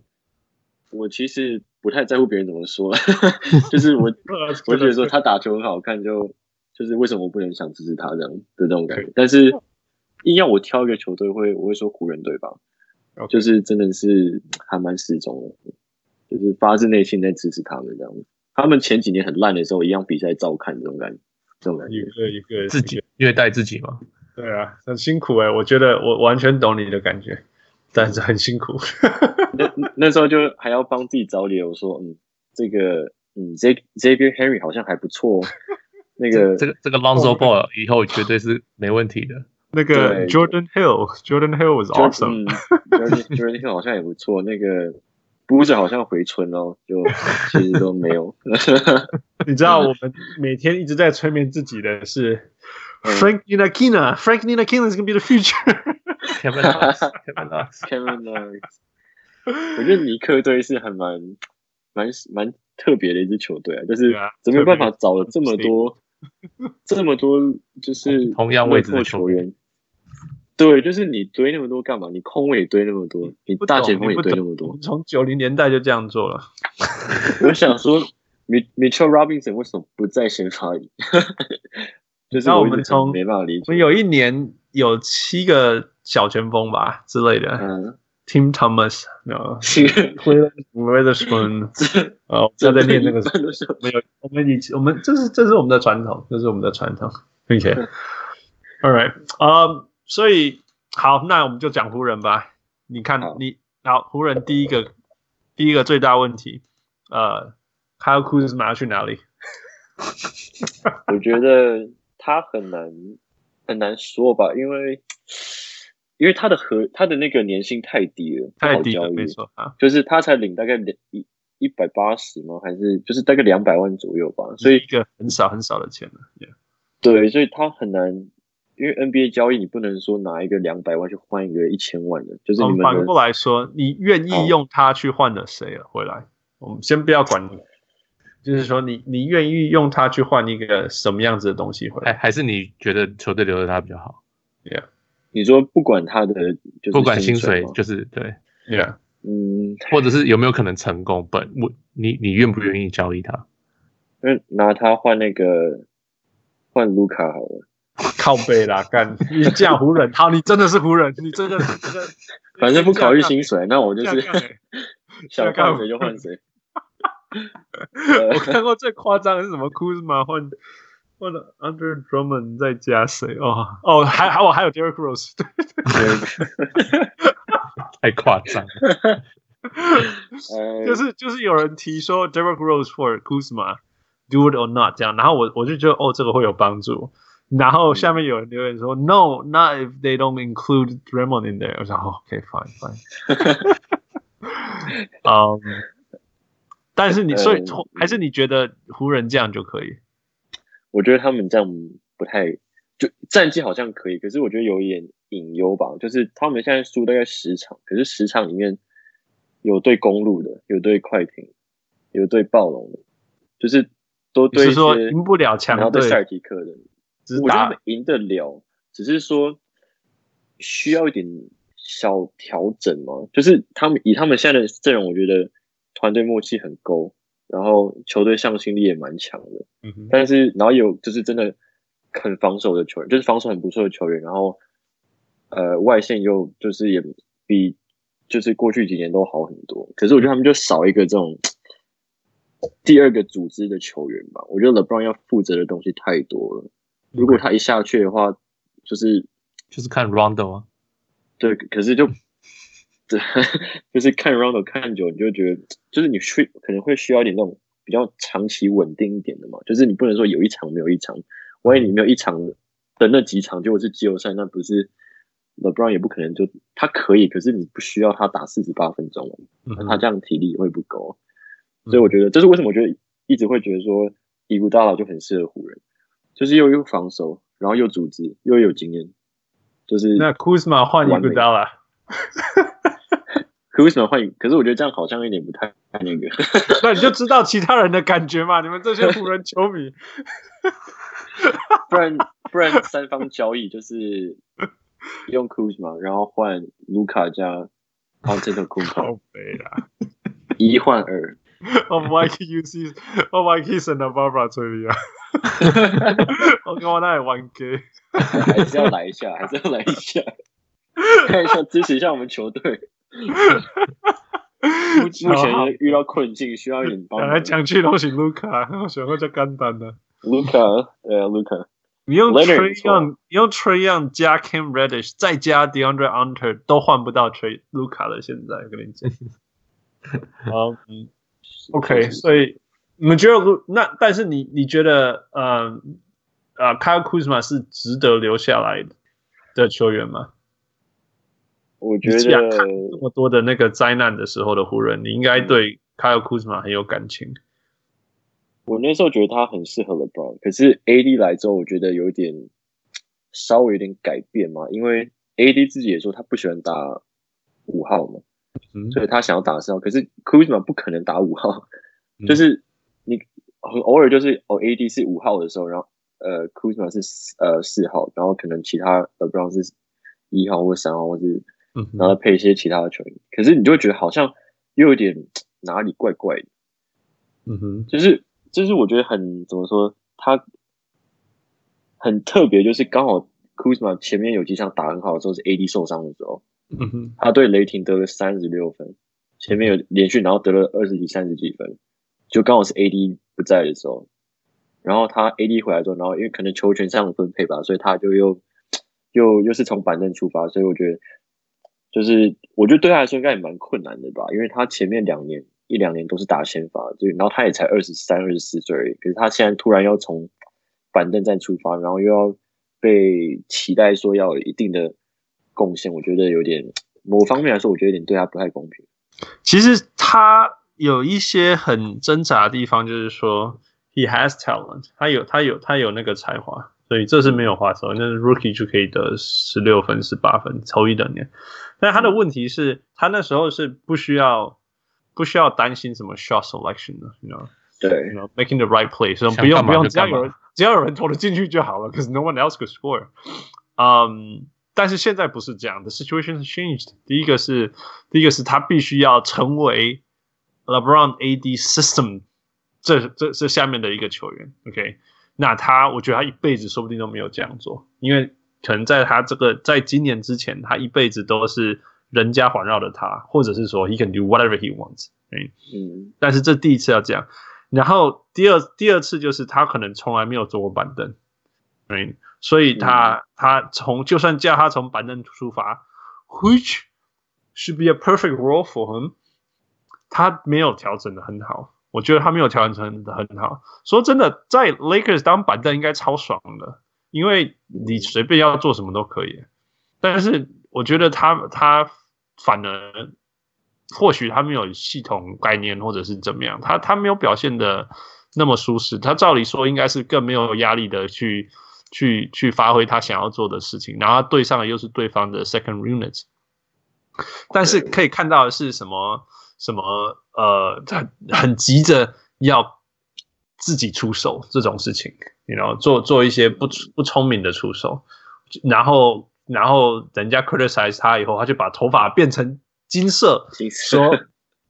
我其实不太在乎别人怎么说，就是我我觉得说他打球很好看，就就是为什么我不能想支持他这样的这种感觉？但是硬要我挑一个球队，会我会说湖人队吧，就是真的是还蛮适中的，就是发自内心在支持他们这样。他们前几年很烂的时候，一样比赛照看这种感觉。一个一个自己虐待自己嘛？对啊，很辛苦哎、欸，我觉得我完全懂你的感觉，但是很辛苦。那那时候就还要帮自己找理由说，嗯，这个嗯 z a v i e r Henry 好像还不错。那个这个这个 Lonzo Ball 以后绝对是没问题的。那个 Jordan Hill，Jordan Hill was awesome。Jordan Hill 好像也不错。那个不是好像回春哦，就其实都没有。你知道我们每天一直在催眠自己的是 Frank Ninkina，f r a n k Ninkina is gonna be the future，Kevin Knox，Kevin Knox，Kevin Knox。我觉得尼克队是还蛮蛮蛮特别的一支球队啊，就是怎么有办法找了这么多这么多就是同样位置的球员。对，就是你堆那么多干嘛？你空位也堆那么多，你大前锋也堆那么多。从九零年代就这样做了。我想说，Mitchell Robinson 为什么不在先发里？就是我们从没办法理解。我们有一年有七个小前锋吧之类的。嗯。Tim Thomas，No，Witherspoon，哦，不要再念那个。没有，我们以前我们这是这是我们的传统，这是我们的传统。并且，All right，嗯。所以好，那我们就讲湖人吧。你看，你好，湖人第一个第一个最大问题，呃，Kyle Kuzma 要去哪里？我觉得他很难很难说吧，因为因为他的和他的那个年薪太低了，太低了，没错啊，就是他才领大概两一一百八十吗？还是就是大概两百万左右吧？所以一个很少很少的钱了，yeah. 对，所以他很难。因为 NBA 交易，你不能说拿一个两百万去换一个一千万的，就是你们、哦、反过来说，你愿意用它去换了谁了？回来，我们先不要管你，就是说你你愿意用它去换一个什么样子的东西回来？还是你觉得球队留着他比较好？Yeah，你说不管他的，就是不管薪水，就是对，Yeah，嗯，或者是有没有可能成功？本我你你愿不愿意交易他？那拿他换那个换卢卡好了。靠背啦，干你这样湖人，好，你真的是湖人，你真的，这个，反正不考虑薪水，那我就是想换谁就换谁。我看过最夸张的是什么？Kuzma 换换了 Andre Drummond 再加谁？哦哦，还还我还有 Derrick Rose，太夸张了。就是就是有人提说 Derrick Rose for Kuzma，do it or not 这样，然后我我就觉得哦，这个会有帮助。然后下面有人留言说、嗯、，No，not if they don't include Draymond in there。我说，OK，fine，fine。嗯，但是你所以还是你觉得湖人这样就可以？我觉得他们这样不太，就战绩好像可以，可是我觉得有一点隐忧吧。就是他们现在输大概十场，可是十场里面有对公路的，有对快艇，有对暴龙的，就是都对是说赢不了强队，然后对塞尔提克的。我觉得他们赢得了，只是说需要一点小调整嘛。就是他们以他们现在的阵容，我觉得团队默契很够，然后球队向心力也蛮强的。嗯哼。但是然后有就是真的很防守的球员，就是防守很不错的球员，然后呃外线又就是也比就是过去几年都好很多。可是我觉得他们就少一个这种第二个组织的球员吧。我觉得 LeBron 要负责的东西太多了。如果他一下去的话，就是就是看 Rondo 啊，对，可是就 对，就是看 Rondo 看久，你就觉得就是你需可能会需要一点那种比较长期稳定一点的嘛，就是你不能说有一场没有一场，万一你没有一场的那几场，结果是季后赛，那不是 LeBron 也不可能就他可以，可是你不需要他打四十八分钟，他这样体力也会不够，所以我觉得这是为什么我觉得一直会觉得说伊古大佬就很适合湖人。就是又有防守，然后又组织，又有经验，就是那 Kuzma 换伊古达拉，Kuzma 换，可是我觉得这样好像有点不太那个，那你就知道其他人的感觉嘛？你们这些湖人球迷，不然不然三方交易就是用 Kuzma，然后换卢卡加 Antetokounmpo，好悲啊，一换二。我 Mike UC，我 Mike Santa Barbara 这里啊，我跟我那里玩 gay，还是要来一下，还是要来一下，看一下支持一下我们球队。目 前遇到困境，需要一点帮忙。来讲去都行，卢卡，我选个最简单的。卢卡，对啊，卢卡。你用 Trae Young，你用 Trae Young 加 Cam Reddish，再加 DeAndre Hunter，都换不到 Trae 卢卡了。现在跟你讲，好，嗯。OK，所以你们觉得那但是你你觉得呃呃，Kyle Kuzma 是值得留下来的球员吗？我觉得这么多的那个灾难的时候的湖人，你应该对 Kyle Kuzma 很有感情。我那时候觉得他很适合 LeBron，可是 AD 来之后，我觉得有点稍微有点改变嘛，因为 AD 自己也说他不喜欢打五号嘛，嗯、所以他想要打四号。可是 Kuzma 不可能打五号，嗯、就是你很偶尔就是哦 AD 是五号的时候，然后呃 Kuzma 是呃四号，然后可能其他 LeBron 是一号或三号，或是然后配一些其他的球员。嗯、可是你就会觉得好像又有点哪里怪怪的，嗯哼，就是。就是我觉得很怎么说，他很特别，就是刚好 Kuzma 前面有几场打很好的时候是 AD 受伤的时候，嗯哼，他对雷霆得了三十六分，前面有连续然后得了二十几、三十几分，就刚好是 AD 不在的时候，然后他 AD 回来之后，然后因为可能球权上的分配吧，所以他就又又又是从板凳出发，所以我觉得就是我觉得对他来说应该也蛮困难的吧，因为他前面两年。一两年都是打先发，就然后他也才二十三、二十四岁，可是他现在突然要从板凳站出发，然后又要被期待说要有一定的贡献，我觉得有点 某方面来说，我觉得有点对他不太公平。其实他有一些很挣扎的地方，就是说 he has talent，他有他有他有那个才华，所以这是没有话说，那 rookie 就可以得十六分、十八分，头一等年。但他的问题是，他那时候是不需要。不需要担心什么 shot selection 的，you know，对，you know，making the right play，所以不用不用，只要有人只要有人投得进去就好了，because no one else could score。嗯，但是现在不是这样的，situation has changed。第一个是第一个是他必须要成为 LeBron AD system 这这这下面的一个球员，OK？那他我觉得他一辈子说不定都没有这样做，因为可能在他这个在今年之前，他一辈子都是。人家环绕着他，或者是说 he can do whatever he wants，嗯，但是这第一次要这样，然后第二第二次就是他可能从来没有坐过板凳，嗯，所以他、嗯、他从就算叫他从板凳出发，which should be a perfect role for him，他没有调整的很好，我觉得他没有调整的很好。说真的，在 Lakers 当板凳应该超爽的，因为你随便要做什么都可以，但是。我觉得他他反而或许他没有系统概念，或者是怎么样，他他没有表现的那么舒适。他照理说应该是更没有压力的去去去发挥他想要做的事情，然后他对上的又是对方的 second unit。但是可以看到的是什么什么呃，他很急着要自己出手这种事情，然后做做一些不不聪明的出手，然后。然后人家 criticize 他以后，他就把头发变成金色，金色说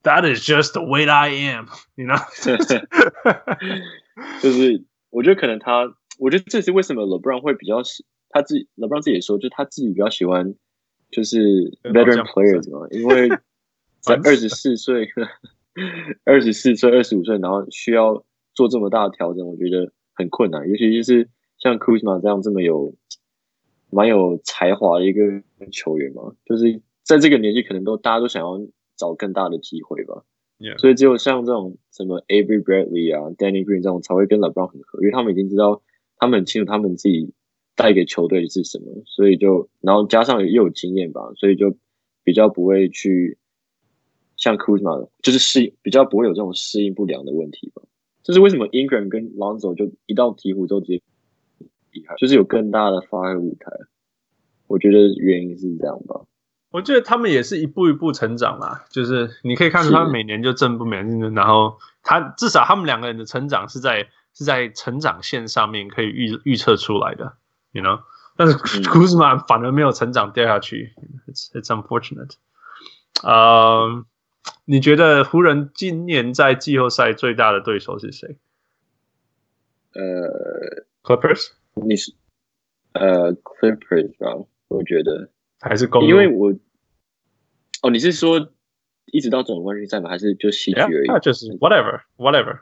That is just the way I am，你 you 知 know? 就是我觉得可能他，我觉得这是为什么 LeBron 会比较喜他自己，LeBron 自己也说，就他自己比较喜欢就是 veteran players 嘛，因为在二十四岁、二十四岁、二十五岁，然后需要做这么大的调整，我觉得很困难，尤其就是像 Kuzma 这样这么有。蛮有才华的一个球员嘛，就是在这个年纪，可能都大家都想要找更大的机会吧。Yeah. 所以只有像这种什么 Avery Bradley 啊、Danny Green 这种才会跟 LeBron 很合，因为他们已经知道，他们很清楚他们自己带给球队的是什么，所以就然后加上又有经验吧，所以就比较不会去像 Kuzma 就是适应比较不会有这种适应不良的问题吧。这是为什么 Ingram 跟 Lonzo 就一到鹈鹕都直接。就是有更大的发挥舞台，我觉得原因是这样吧。我觉得他们也是一步一步成长啦，就是你可以看出他们每年就正步，每年然后他至少他们两个人的成长是在是在成长线上面可以预预测出来的，you know。但是 库兹马反而没有成长掉下去，it's it's unfortunate。呃、uh，你觉得湖人今年在季后赛最大的对手是谁？呃，Clippers。你是呃，Clippers 吧？我觉得还是公路，因为我哦，你是说一直到总冠军赛吗？还是就西区而已？那、yeah, 就是 whatever whatever。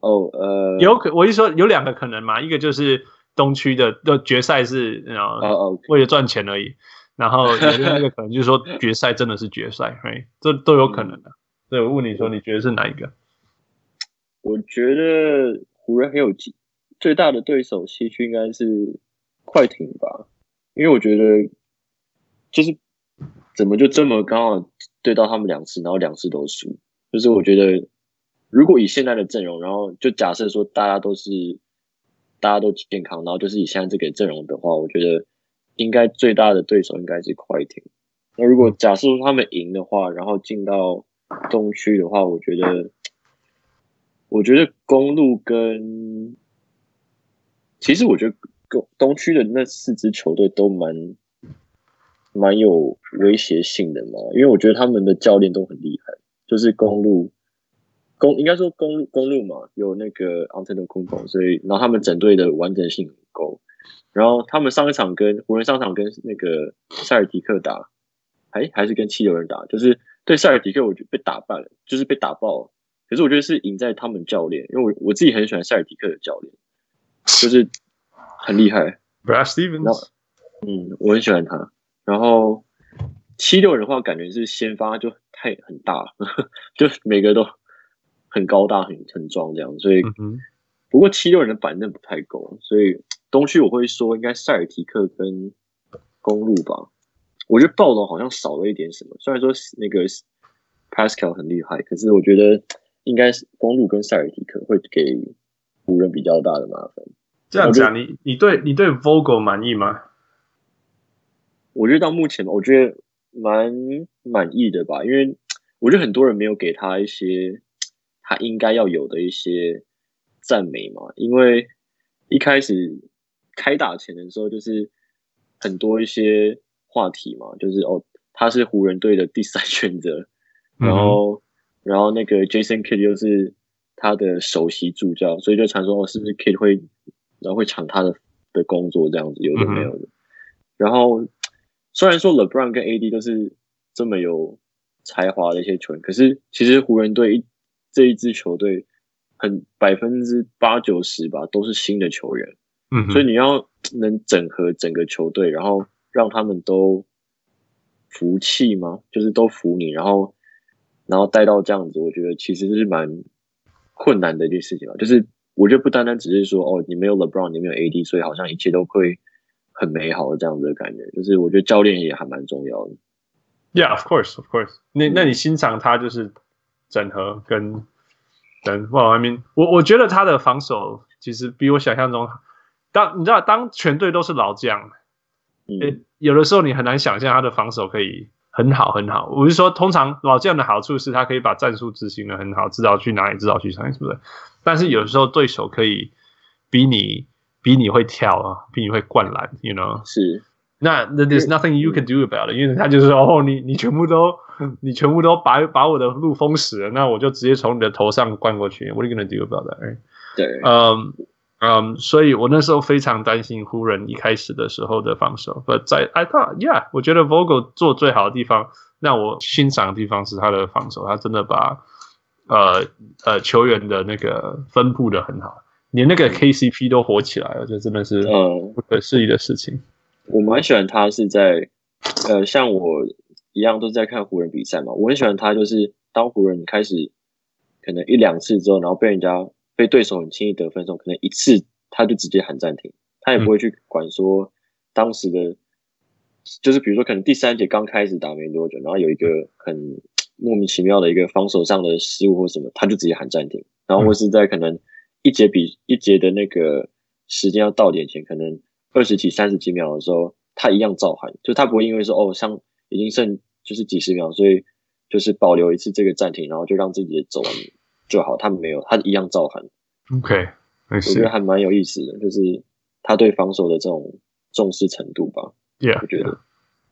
哦，呃，有可我一说有两个可能嘛，一个就是东区的的决赛是啊，哦，okay. 为了赚钱而已。然后有另外一个可能就是说决赛真的是决赛，这都有可能的。所以我问你说，你觉得是哪一个？我觉得湖人很有最大的对手西区应该是快艇吧，因为我觉得就是怎么就这么刚好对到他们两次，然后两次都输。就是我觉得如果以现在的阵容，然后就假设说大家都是大家都健康，然后就是以现在这个阵容的话，我觉得应该最大的对手应该是快艇。那如果假设说他们赢的话，然后进到东区的话，我觉得。我觉得公路跟，其实我觉得东东区的那四支球队都蛮蛮有威胁性的嘛，因为我觉得他们的教练都很厉害，就是公路公应该说公路公路嘛，有那个 Antetokounmpo，所以然后他们整队的完整性很够，然后他们上一场跟湖人上场跟那个塞尔提克打，哎还是跟七六人打，就是对塞尔提克我觉得被打败了，就是被打爆了。可是我觉得是赢在他们教练，因为我我自己很喜欢塞尔提克的教练，就是很厉害。Brad Stevens，嗯，我很喜欢他。然后七六人的话，感觉是先发就太很大了，就每个都很高大、很很壮这样。所以，不过七六人的板凳不太够，所以东区我会说应该塞尔提克跟公路吧。我觉得暴龙好像少了一点什么，虽然说那个 Pascal 很厉害，可是我觉得。应该是公路跟塞尔提克会给湖人比较大的麻烦。这样讲，你你对你对 Vogel 满意吗？我觉得到目前，我觉得蛮满意的吧，因为我觉得很多人没有给他一些他应该要有的一些赞美嘛。因为一开始开打前的时候，就是很多一些话题嘛，就是哦，他是湖人队的第三选择，然后。然后那个 Jason Kidd 又是他的首席助教，所以就传说哦，是不是 Kidd 会然后会抢他的的工作这样子，有的没有的。嗯、然后虽然说 LeBron 跟 AD 都是这么有才华的一些球员，可是其实湖人队这一支球队很百分之八九十吧都是新的球员，嗯，所以你要能整合整个球队，然后让他们都服气吗？就是都服你，然后。然后带到这样子，我觉得其实是蛮困难的一件事情啊。就是我觉得不单单只是说哦，你没有 LeBron，你没有 AD，所以好像一切都会很美好的这样子的感觉。就是我觉得教练也还蛮重要的。Yeah, of course, of course 那。那那你欣赏他就是整合跟跟，Well, I mean，我我觉得他的防守其实比我想象中，当你知道，当全队都是老将，嗯，有的时候你很难想象他的防守可以。很好，很好。我是说，通常老将的好处是他可以把战术执行的很好，知道去哪里，知道去哪里，是不是？但是有时候对手可以比你比你会跳啊，比你会灌篮，you know？是。那 there's nothing you can do about it，因为他就是说，哦，你你全部都你全部都把把我的路封死了，那我就直接从你的头上灌过去。What are you gonna do about that？Right? 对，嗯。Um, 嗯，um, 所以我那时候非常担心湖人一开始的时候的防守。But 在 I thought, yeah，我觉得 Vogel 做最好的地方，让我欣赏的地方是他的防守，他真的把呃呃球员的那个分布的很好，连那个 KCP 都火起来了，这真的是嗯不可思议的事情。嗯、我蛮喜欢他是在呃像我一样都是在看湖人比赛嘛，我很喜欢他，就是当湖人开始可能一两次之后，然后被人家。被对手很轻易得分的时候，可能一次他就直接喊暂停，他也不会去管说当时的，就是比如说可能第三节刚开始打没多久，然后有一个很莫名其妙的一个防守上的失误或什么，他就直接喊暂停，然后或是在可能一节比一节的那个时间要到点前，可能二十几、三十几秒的时候，他一样照喊，就他不会因为说哦，像已经剩就是几十秒，所以就是保留一次这个暂停，然后就让自己走完。就好，他们没有，他一样照喊。OK，我觉得还蛮有意思的，就是他对防守的这种重视程度吧。Yeah，我觉得。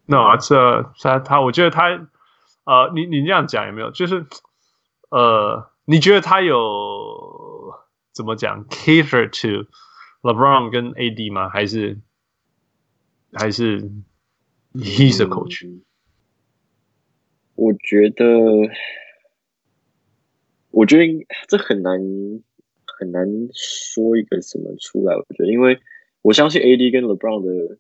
那这他他，我觉得他，呃，你你这样讲有没有？就是，呃，你觉得他有怎么讲？cater to LeBron 跟 AD 吗？还是还是 he's a coach？嗯，我觉得。我觉得这很难很难说一个什么出来。我觉得，因为我相信 AD 跟 LeBron 的，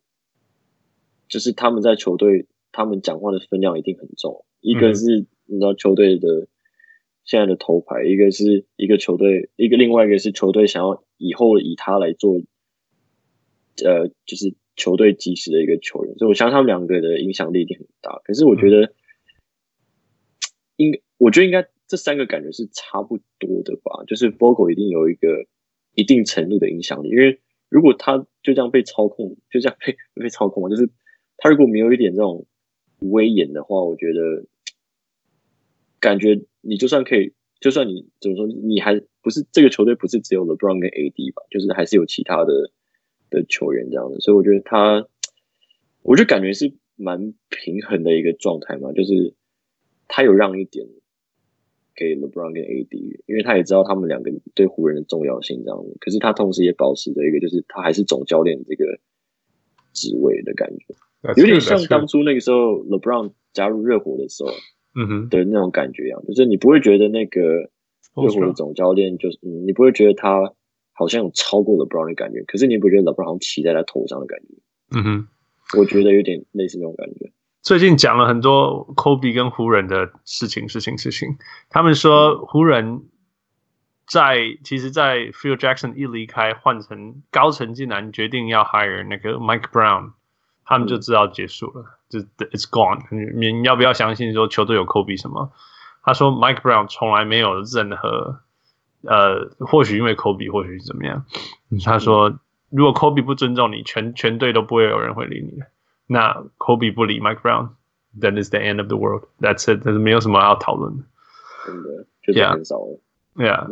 就是他们在球队，他们讲话的分量一定很重。一个是你知道球队的现在的头牌，一个是一个球队，一个另外一个是球队想要以后以他来做，呃，就是球队基石的一个球员，所以我相信他们两个的影响力一定很大。可是我觉得，嗯、应该我觉得应该这三个感觉是差不多的吧，就是 Vogel 一定有一个一定程度的影响力，因为如果他就这样被操控，就这样被 被操控，就是他如果没有一点这种威严的话，我觉得。感觉你就算可以，就算你怎么说，你还不是这个球队不是只有 LeBron 跟 AD 吧？就是还是有其他的的球员这样的，所以我觉得他，我就感觉是蛮平衡的一个状态嘛，就是他有让一点给 LeBron 跟 AD，因为他也知道他们两个对湖人的重要性这样的，可是他同时也保持着一个，就是他还是总教练这个职位的感觉，有点像当初那个时候 LeBron 加入热火的时候。嗯哼，的那种感觉一样，就是你不会觉得那个热火的总教练就是，嗯，你不会觉得他好像有超过了 LeBron 的感觉，可是你不觉得 LeBron 好像骑在他头上的感觉？嗯哼，我觉得有点类似那种感觉。最近讲了很多 Kobe 跟湖人的事情，事情，事情。他们说湖人在其实，在 Phil Jackson 一离开，换成高层竟然决定要 hire 那个 Mike Brown。他们就知道结束了，就 it's gone。你你要不要相信说球队有 Kobe 什么？他说 Mike Brown 从来没有任何，呃，或许因为 Kobe，或许怎么样。他说如果 Kobe 不尊重你，全全队都不会有人会理你。那 Kobe 不理 Mike Brown，then is the end of the world。That's it，但是没有什么要讨论的。真的，就是很少了。Yeah，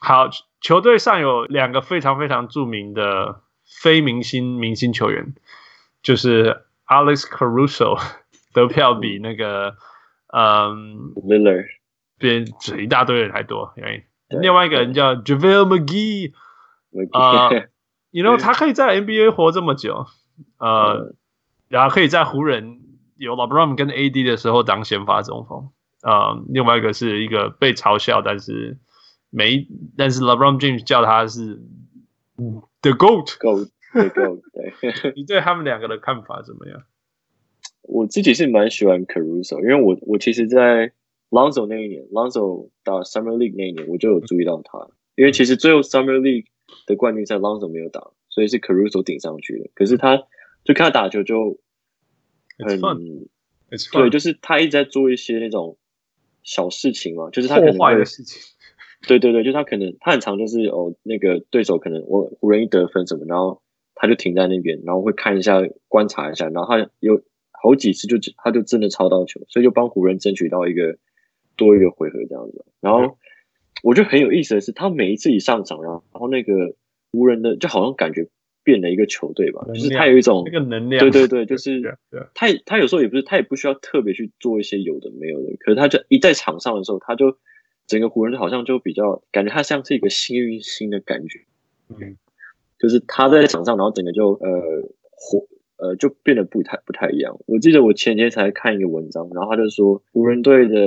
好，球队上有两个非常非常著名的非明星明星球员。就是 Alex Caruso 得票比那个嗯 Lillard 比一大堆人还多，因为另外一个人叫 JaVale McGee 啊、呃、you know 他可以在 NBA 活这么久，呃，然后可以在湖人有 LeBron 跟 AD 的时候当先发中锋，呃，另外一个是一个被嘲笑，但是没，但是 LeBron James 叫他是 The GOAT。对，对，你对他们两个的看法怎么样？我自己是蛮喜欢 Caruso，因为我我其实，在 Lonzo 那一年，Lonzo 打 Summer League 那一年，我就有注意到他。因为其实最后 Summer League 的冠军赛 Lonzo 没有打，所以是 Caruso 顶上去的。可是他就看他打球就很，It's. 对，就是他一直在做一些那种小事情嘛，就是他可能会的事情。对对对，就是他可能他很常就是哦，那个对手可能我湖人一得分什么，然后。他就停在那边，然后会看一下、观察一下，然后他有好几次就他就真的抄到球，所以就帮湖人争取到一个多一个回合这样子。然后我觉得很有意思的是，他每一次一上场，然后然后那个湖人的就好像感觉变了一个球队吧，就是他有一种那个能量，对对对，就是他他有时候也不是他也不需要特别去做一些有的没有的，可是他就一在场上的时候，他就整个湖人好像就比较感觉他像是一个幸运星的感觉，嗯。就是他在场上，然后整个就呃火呃就变得不太不太一样。我记得我前天才看一个文章，然后他就说湖人队的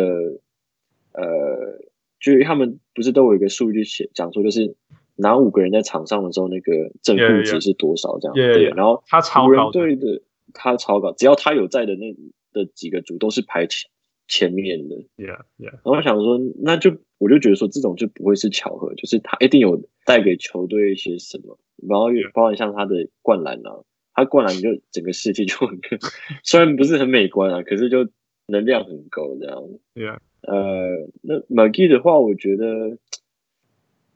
呃，就是他们不是都有一个数据写讲说，就是哪五个人在场上的时候，那个正负值是多少这样。对，然后他湖人队的他超高，只要他有在的那的几个组都是排前前面的。Yeah, yeah. 然后我想说，那就我就觉得说这种就不会是巧合，就是他一定有带给球队一些什么。然后也包含像他的灌篮啊，他灌篮就整个世界就很，虽然不是很美观啊，可是就能量很高这样。对啊，呃，那 McGee 的话，我觉得，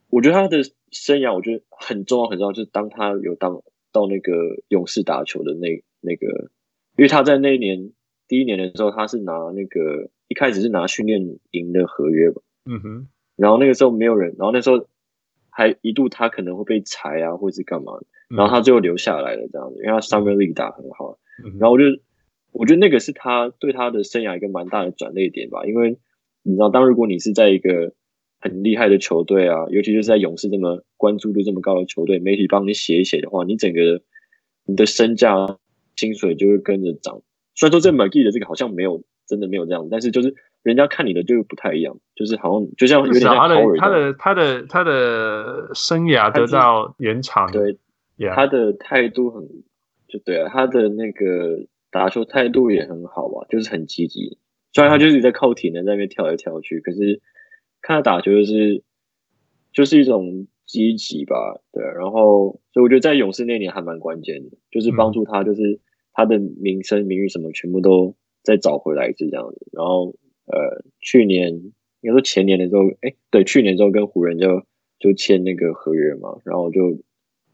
我觉得他的生涯我觉得很重要很重要，就是当他有当到那个勇士打球的那那个，因为他在那一年第一年的时候，他是拿那个一开始是拿训练营的合约吧，嗯哼，然后那个时候没有人，然后那时候。还一度他可能会被裁啊，或者是干嘛，然后他最后留下来了这样子，因为他 Summer League 打很好。然后我就我觉得那个是他对他的生涯一个蛮大的转捩点吧，因为你知道，当如果你是在一个很厉害的球队啊，尤其是在勇士这么关注度这么高的球队，媒体帮你写一写的话，你整个你的身价薪水就会跟着涨。虽然说这 McGee 的这个好像没有真的没有这样，但是就是。人家看你的就不太一样，就是好像就像有点像他的他的他的他的生涯得到延长，对，yeah. 他的态度很就对啊，他的那个打球态度也很好啊，就是很积极。虽然他就是在靠体能在那边跳来跳去，可是看他打球就是就是一种积极吧，对。然后所以我觉得在勇士那年还蛮关键的，就是帮助他，就是他的名声、名誉什么全部都再找回来，是这样子。然后呃，去年应该说前年的时候，哎，对，去年之后跟湖人就就签那个合约嘛，然后就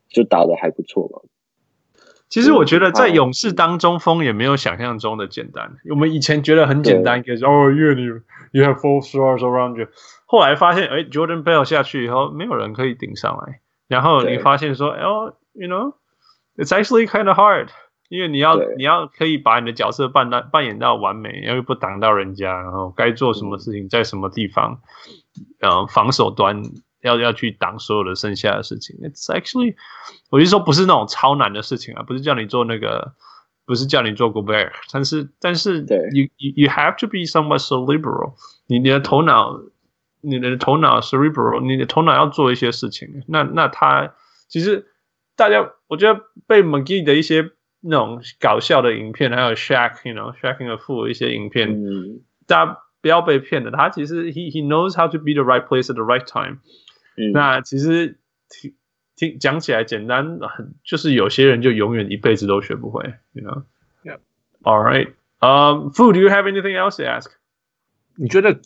就打的还不错嘛。其实我觉得在勇士当中锋也没有想象中的简单。我们以前觉得很简单，可是哦，因为你 you have four stars around you，后来发现哎，Jordan Bell 下去以后，没有人可以顶上来。然后你发现说，哦，you know，it's actually kind of hard，因为你要你要可以把你的角色扮到扮演到完美，又不挡到人家，然后该做什么事情在什么地方，呃，防守端。要要去挡所有的剩下的事情，It's actually，我就说不是那种超难的事情啊，不是叫你做那个，不是叫你做 Gobert，但是但是，you you you have to be somewhat cerebral，你你的头脑，你的头脑 cerebral，你的头脑要做一些事情。那那他其实大家，我觉得被 McGee 的一些那种搞笑的影片，还有 Shaq，you know，Shaq a fool 一些影片，嗯、大家不要被骗了，他其实 he he knows how to be the right place at the right time。嗯、那其实听听讲起来简单，很就是有些人就永远一辈子都学不会，you know? Yeah. All right. Um, Fu, do you have anything else to ask? 你觉得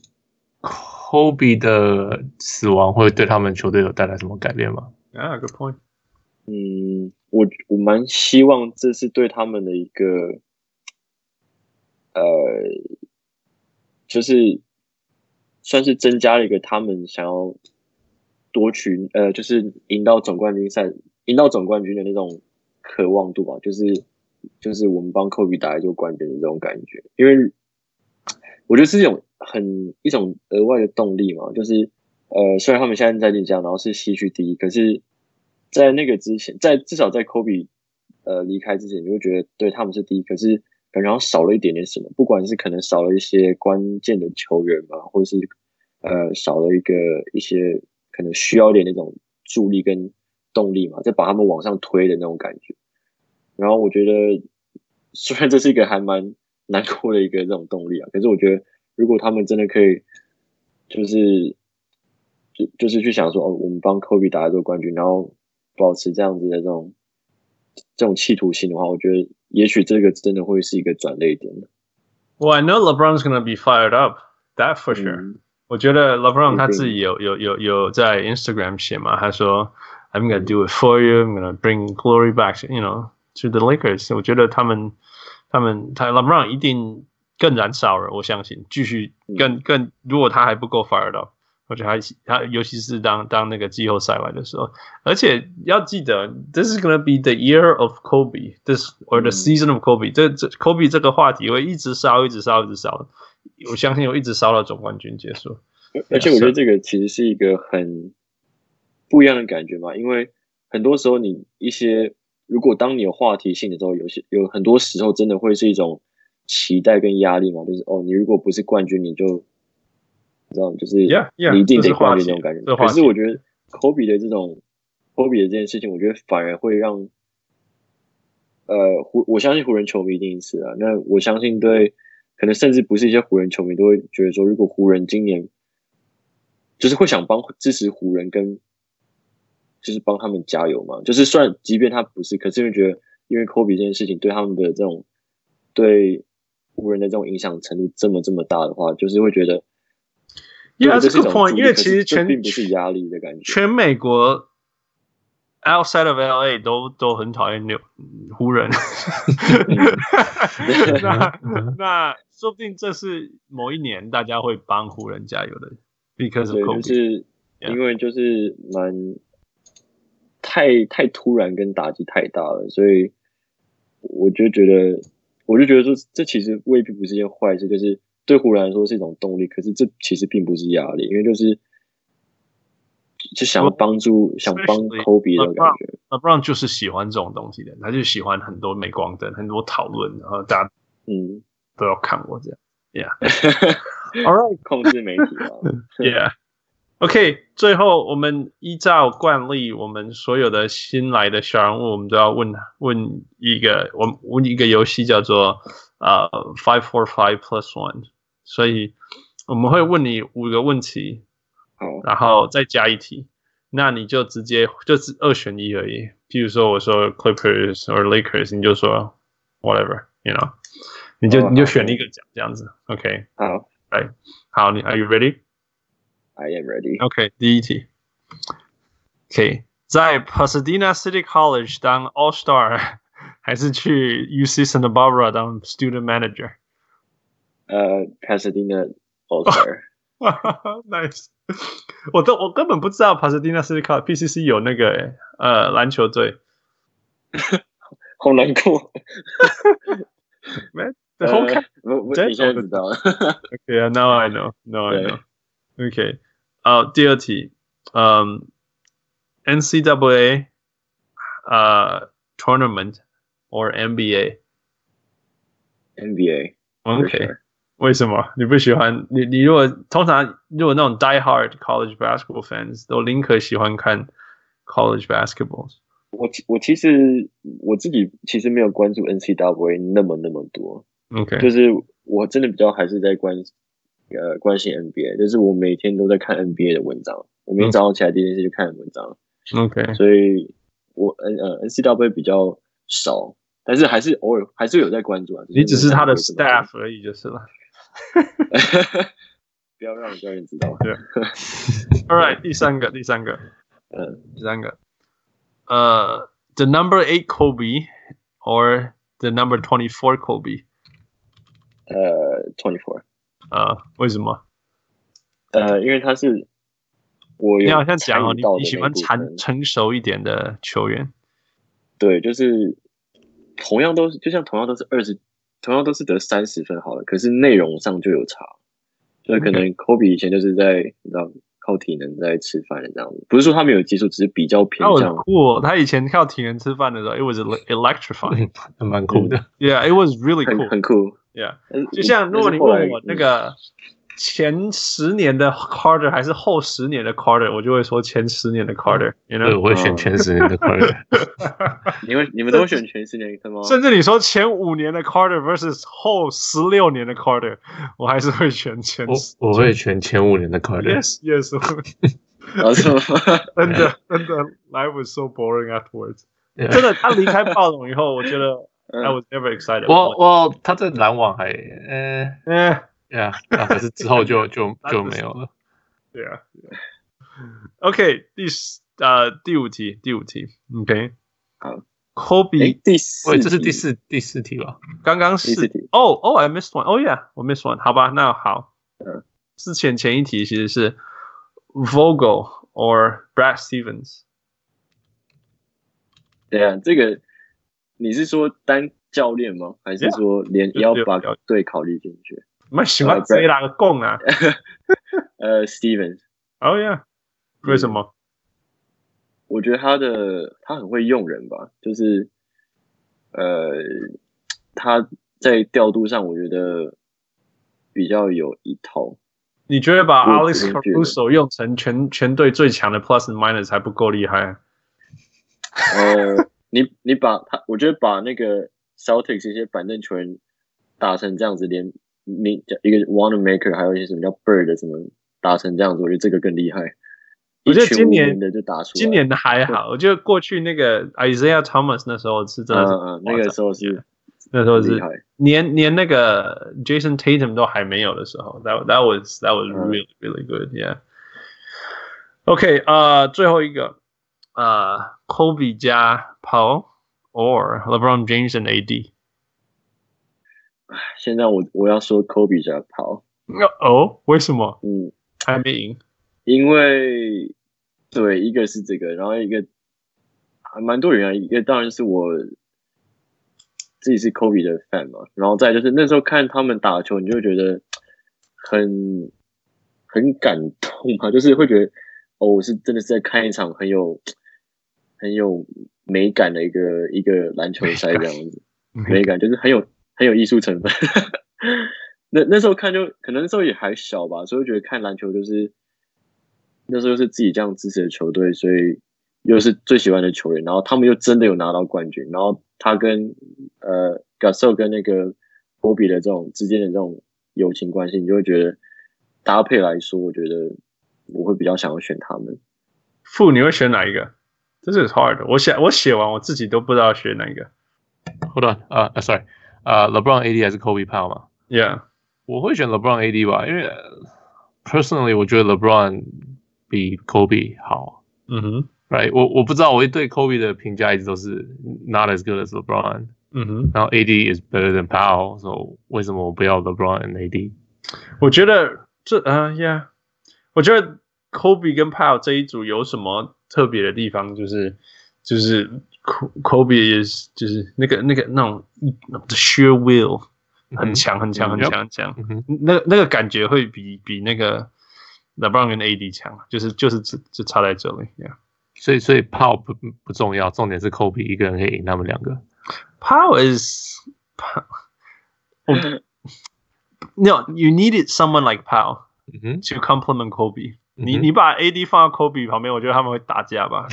Kobe 的死亡会对他们球队有带来什么改变吗？Yeah, good point. 嗯，我我蛮希望这是对他们的一个，呃，就是算是增加了一个他们想要。夺取呃，就是赢到总冠军赛，赢到总冠军的那种渴望度吧，就是就是我们帮科比打一座冠军的这种感觉，因为我觉得是一种很一种额外的动力嘛，就是呃，虽然他们现在在晋江，然后是西区第一，可是，在那个之前，在至少在科比呃离开之前，你会觉得对他们是第一，可是感觉少了一点点什么，不管是可能少了一些关键的球员吧，或者是呃少了一个一些。可能需要一点那种助力跟动力嘛，再把他们往上推的那种感觉。然后我觉得，虽然这是一个还蛮难过的一个这种动力啊，可是我觉得，如果他们真的可以，就是就就是去想说，哦，我们帮科比打一个冠军，然后保持这样子的这种这种企图心的话，我觉得也许这个真的会是一个转捩点的。Well, I know LeBron's gonna be fired up, that for sure.、嗯我觉得 LeBron 他自己有有有有在 Instagram 写嘛，他说 I'm gonna do it for you, I'm gonna bring glory back, you know, to the Lakers。我觉得他们他们他 LeBron 一定更燃烧了，我相信继续更更，如果他还不够 fired up，我觉得他他尤其是当当那个季后赛来的时候，而且要记得，this is gonna be the year of Kobe，this or the season of Kobe，这这 Kobe 这个话题会一直烧，一直烧，一直烧。我相信我一直烧到总冠军结束，而且我觉得这个其实是一个很不一样的感觉嘛，因为很多时候你一些如果当你有话题性的时候，有些有很多时候真的会是一种期待跟压力嘛，就是哦，你如果不是冠军，你就你知道，就是你一定得冠军那种感觉。可是我觉得科比的这种科比的这件事情，我觉得反而会让呃湖，我相信湖人球迷一定是啊，那我相信对。可能甚至不是一些湖人球迷都会觉得说，如果湖人今年就是会想帮支持湖人，跟就是帮他们加油嘛。就是算即便他不是，可是因为觉得因为科比这件事情对他们的这种对湖人的这种影响程度这么这么大的话，就是会觉得。Yeah, that's a good point. 因为其实全并不是压力的感觉，全美国。Outside of LA 都都很讨厌纽湖人，那 那说不定这是某一年大家会帮湖人加油的，because of Kobe，就是因为就是蛮太太突然跟打击太大了，所以我就觉得我就觉得说这其实未必不是一件坏事，就是对湖人来说是一种动力，可是这其实并不是压力，因为就是。就想要帮助想帮科比的感觉。LeBron 就是喜欢这种东西的，他就喜欢很多镁光灯，很多讨论，然后大家嗯都要看我这样。Yeah，All right，控制媒体啊。Yeah，OK，最后我们依照惯例，我们所有的新来的小人物，我们都要问问一个，我们问一个游戏叫做呃 Five Four Five Plus One，所以我们会问你五个问题。 好，然后再加一题，那你就直接就是二选一而已。譬如说我说 Clippers or Lakers，你就说 whatever，you know，你就、oh, 你就选一个讲这样子。OK，好，来，好，你 Are you ready？I am ready。OK，第一题。OK，在 Pasadena City College 当 All Star，还是去 UC Santa Barbara 当 Student Manager？ 呃、uh,，Pasadena All Star。Nice，我都我根本不知道 Pasadena City College PCC 有那个呃篮球队，好难过。Man, the whole uh, 我我你现在知道了。 Okay, now I know. Now I know. Okay. 好，第二题，嗯、um,，NCAA 呃、uh, tournament or NBA? NBA. Okay. 为什么你不喜欢你？你如果通常如果那种 die hard college basketball fans 都宁可喜欢看 college basketball。我我其实我自己其实没有关注 N C W A 那么那么多。OK，就是我真的比较还是在关呃关心 NBA，就是我每天都在看 NBA 的文章。我每天早上起来第一件事就看文章。OK，所以我 N 呃 N C W A 比较少，但是还是偶尔还是有在关注啊。你只是他的 staff 而已就是了。不要让教练知道。对，All right，第三个，第三个，嗯，第三个，呃、uh,，the number eight Kobe or the number twenty four Kobe？呃、uh,，twenty four。啊、uh,，为什么？呃、uh,，因为他是我你好像讲哦，你你喜欢成成熟一点的球员。对，就是同样都是，就像同样都是二十。同样都是得三十分好了，可是内容上就有差，所以可能科比以前就是在你知道靠体能在吃饭的这样子，不是说他没有技术，只是比较偏向。他酷，他以前靠体能吃饭的时候，it was electrifying，蛮酷的。Yeah，it was really cool，很，很酷。Yeah，就像如果你问我那个。前十年的 Carter 还是后十年的 Carter，我就会说前十年的 Carter。You know? 对，我会选前十年的 Carter。你们你们都选前十年的吗？甚至你说前五年的 Carter versus 后十六年的 Carter，我还是会选前。我我会选前五年的 Carter。Yes, yes。啊，是吗？真的真的，Life was so boring afterwards。真的，他离开暴龙以后，我觉得 I was never excited。我我他在篮网还呃呃。对啊，可是之后就就 就没有了。对啊。OK，第四呃第五题，第五题。OK，好，Kobe 第四，喂，这是第四第四题吧？刚刚是哦哦，I missed one。Oh yeah，我 missed one。好吧，那好。嗯，之前前一题其实是 Vogel or Brad Stevens。对啊，这个你是说单教练吗？还是说连要把队考虑进去？蛮喜欢谁哪个共啊？呃、uh,，Stevens。哦呀，为什么？我觉得他的他很会用人吧，就是呃，他在调度上我觉得比较有一套。你觉得把 Alex Caruso 用成全全队最强的 Plus and Minus 还不够厉害？呃，你你把他，我觉得把那个 Celtics 一些板凳球员打成这样子，连。你一个 Wanamaker，还有一些什么叫 Bird 什么打成这样子，我觉得这个更厉害。我觉得今年的就打出，今年的还好。我觉得过去那个 Isaiah Thomas 那时候是真的是，嗯嗯，那个时候是那时候是连连那个 Jason Tatum 都还没有的时候，that that was that was really really good，yeah。OK，呃，最后一个，呃，Kobe 加 Paul or LeBron James and AD。现在我我要说，Kobe 加 Paul。哦，为什么？嗯，还没赢。因为对，一个是这个，然后一个还蛮多人啊。一个当然是我自己是 Kobe 的 fan 嘛，然后再就是那时候看他们打球，你就觉得很很感动嘛，就是会觉得哦，我是真的是在看一场很有很有美感的一个一个篮球赛这样子，美感就是很有。很有艺术成分，那那时候看就可能那时候也还小吧，所以觉得看篮球就是那时候是自己这样支持的球队，所以又是最喜欢的球员，然后他们又真的有拿到冠军，然后他跟呃 Gasol 跟那个波比的这种之间的这种友情关系，你就会觉得搭配来说，我觉得我会比较想要选他们。负你会选哪一个？这是 hard。我写我写完我自己都不知道选哪一个。Hold on，啊、uh,，sorry，啊、uh,，LeBron AD 还是 Kobe Powell 吗？Yeah，我会选 LeBron AD 吧，因为 personally 我觉得 LeBron 比 Kobe 好。嗯哼，Right，我我不知道，我对 Kobe 的评价一直都是 not as good as LeBron。嗯哼，然后 AD is better than Powell，所、so, 以为什么我不要 LeBron and AD？我觉得这啊、uh,，Yeah，我觉得 Kobe 跟 Powell 这一组有什么特别的地方？就是就是 Kobe is 就是那个那个那种 the sheer will 很强很强很强很强，那那个感觉会比比那个 LeBron 跟 AD 强，就是就是就就差在这里，Yeah。所以所以 Powell 不不重要，重点是 Kobe 一个人可以赢他们两个。Powell is no, you needed someone like Powell to complement Kobe. 你你把 AD 放到 Kobe 旁边，我觉得他们会打架吧？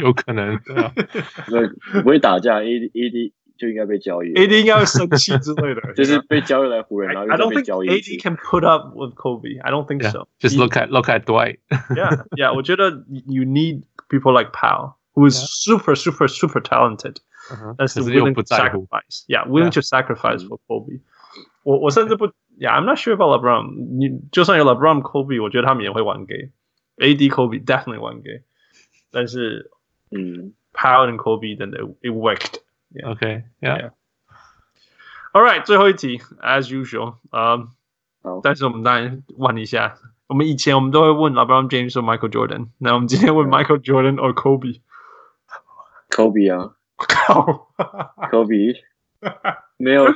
有可能，对啊，不会打架，AD AD 就应该被交易，AD 应该会生气之类的，就是被交易来湖人，然后 I don't think AD can put up with Kobe. I don't think so. Just look at look at Dwight. Yeah, yeah. 我觉得 you need people like Powell, who is super, super, super talented. 但是 willing to sacrifice, yeah, willing to sacrifice for Kobe。我我甚至不 ，yeah, I'm not sure about LeBron。你就算有 LeBron、Kobe，我觉得他们也会玩 gay。AD、Kobe definitely 玩 gay。但是，嗯，Powell 和 Kobe 真的 it worked。OK, yeah. All right，最后一题，as usual，嗯，但是我们当然问一下，我们以前我们都会问 LeBron James 或 Michael Jordan，那我们今天问 Michael Jordan or Kobe？Kobe 啊。靠，Kobe，没有，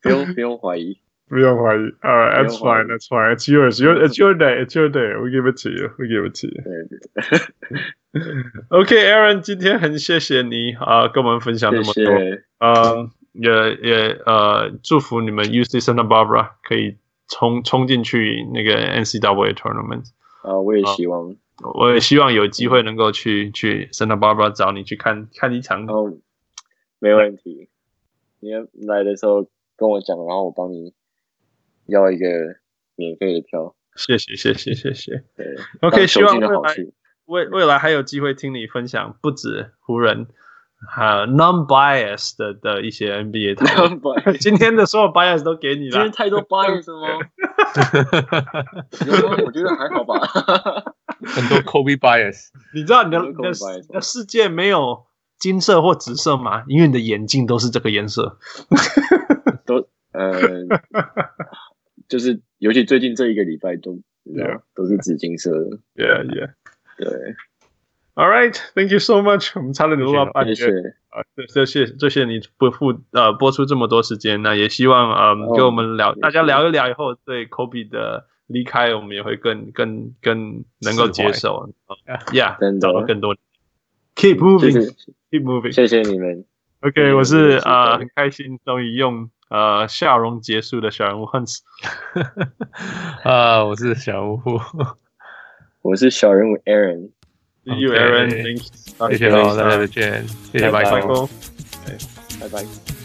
不用不用怀疑， 不用怀疑。All right, that's fine, that's fine. It's yours. It's your day. It's your day. We give it to you. We give it to you. OK, Aaron，今天很谢谢你啊，跟我们分享那么多。嗯，也也呃，祝福你们 UC Santa Barbara 可以冲冲进去那个 NCAA tournament。啊，我也希望。我也希望有机会能够去去 Santa Barbara 找你去看看一场。哦，没问题。你来的时候跟我讲，然后我帮你 要一个免费的票。谢谢谢谢谢谢。对，OK，希望未来未未来还有机会听你分享不止湖人。哈，non-bias 的的一些 NBA 讨今天的所有 bias 都给你了。今天太多 bias 了吗？我觉得还好吧。很多 Kobe bias。你知道你的你的你的世界没有金色或紫色吗？因为你的眼镜都是这个颜色。都呃，就是尤其最近这一个礼拜都，yeah. 都是紫金色的。Yeah, yeah，对。All right, thank you so much。我们差点录到半夜啊，谢谢谢谢你不付呃播出这么多时间。那也希望嗯跟我们聊，大家聊一聊以后，对 Kobe 的离开，我们也会更更更能够接受。Yeah，找到更多。Keep moving, keep moving。谢谢你们。OK，我是啊很开心，终于用呃笑容结束的小人物 Hans。啊，我是小人物，我是小人物 Aaron。See you, Aaron. Thanks. 谢谢喽，大家再见。谢谢，拜拜。拜拜。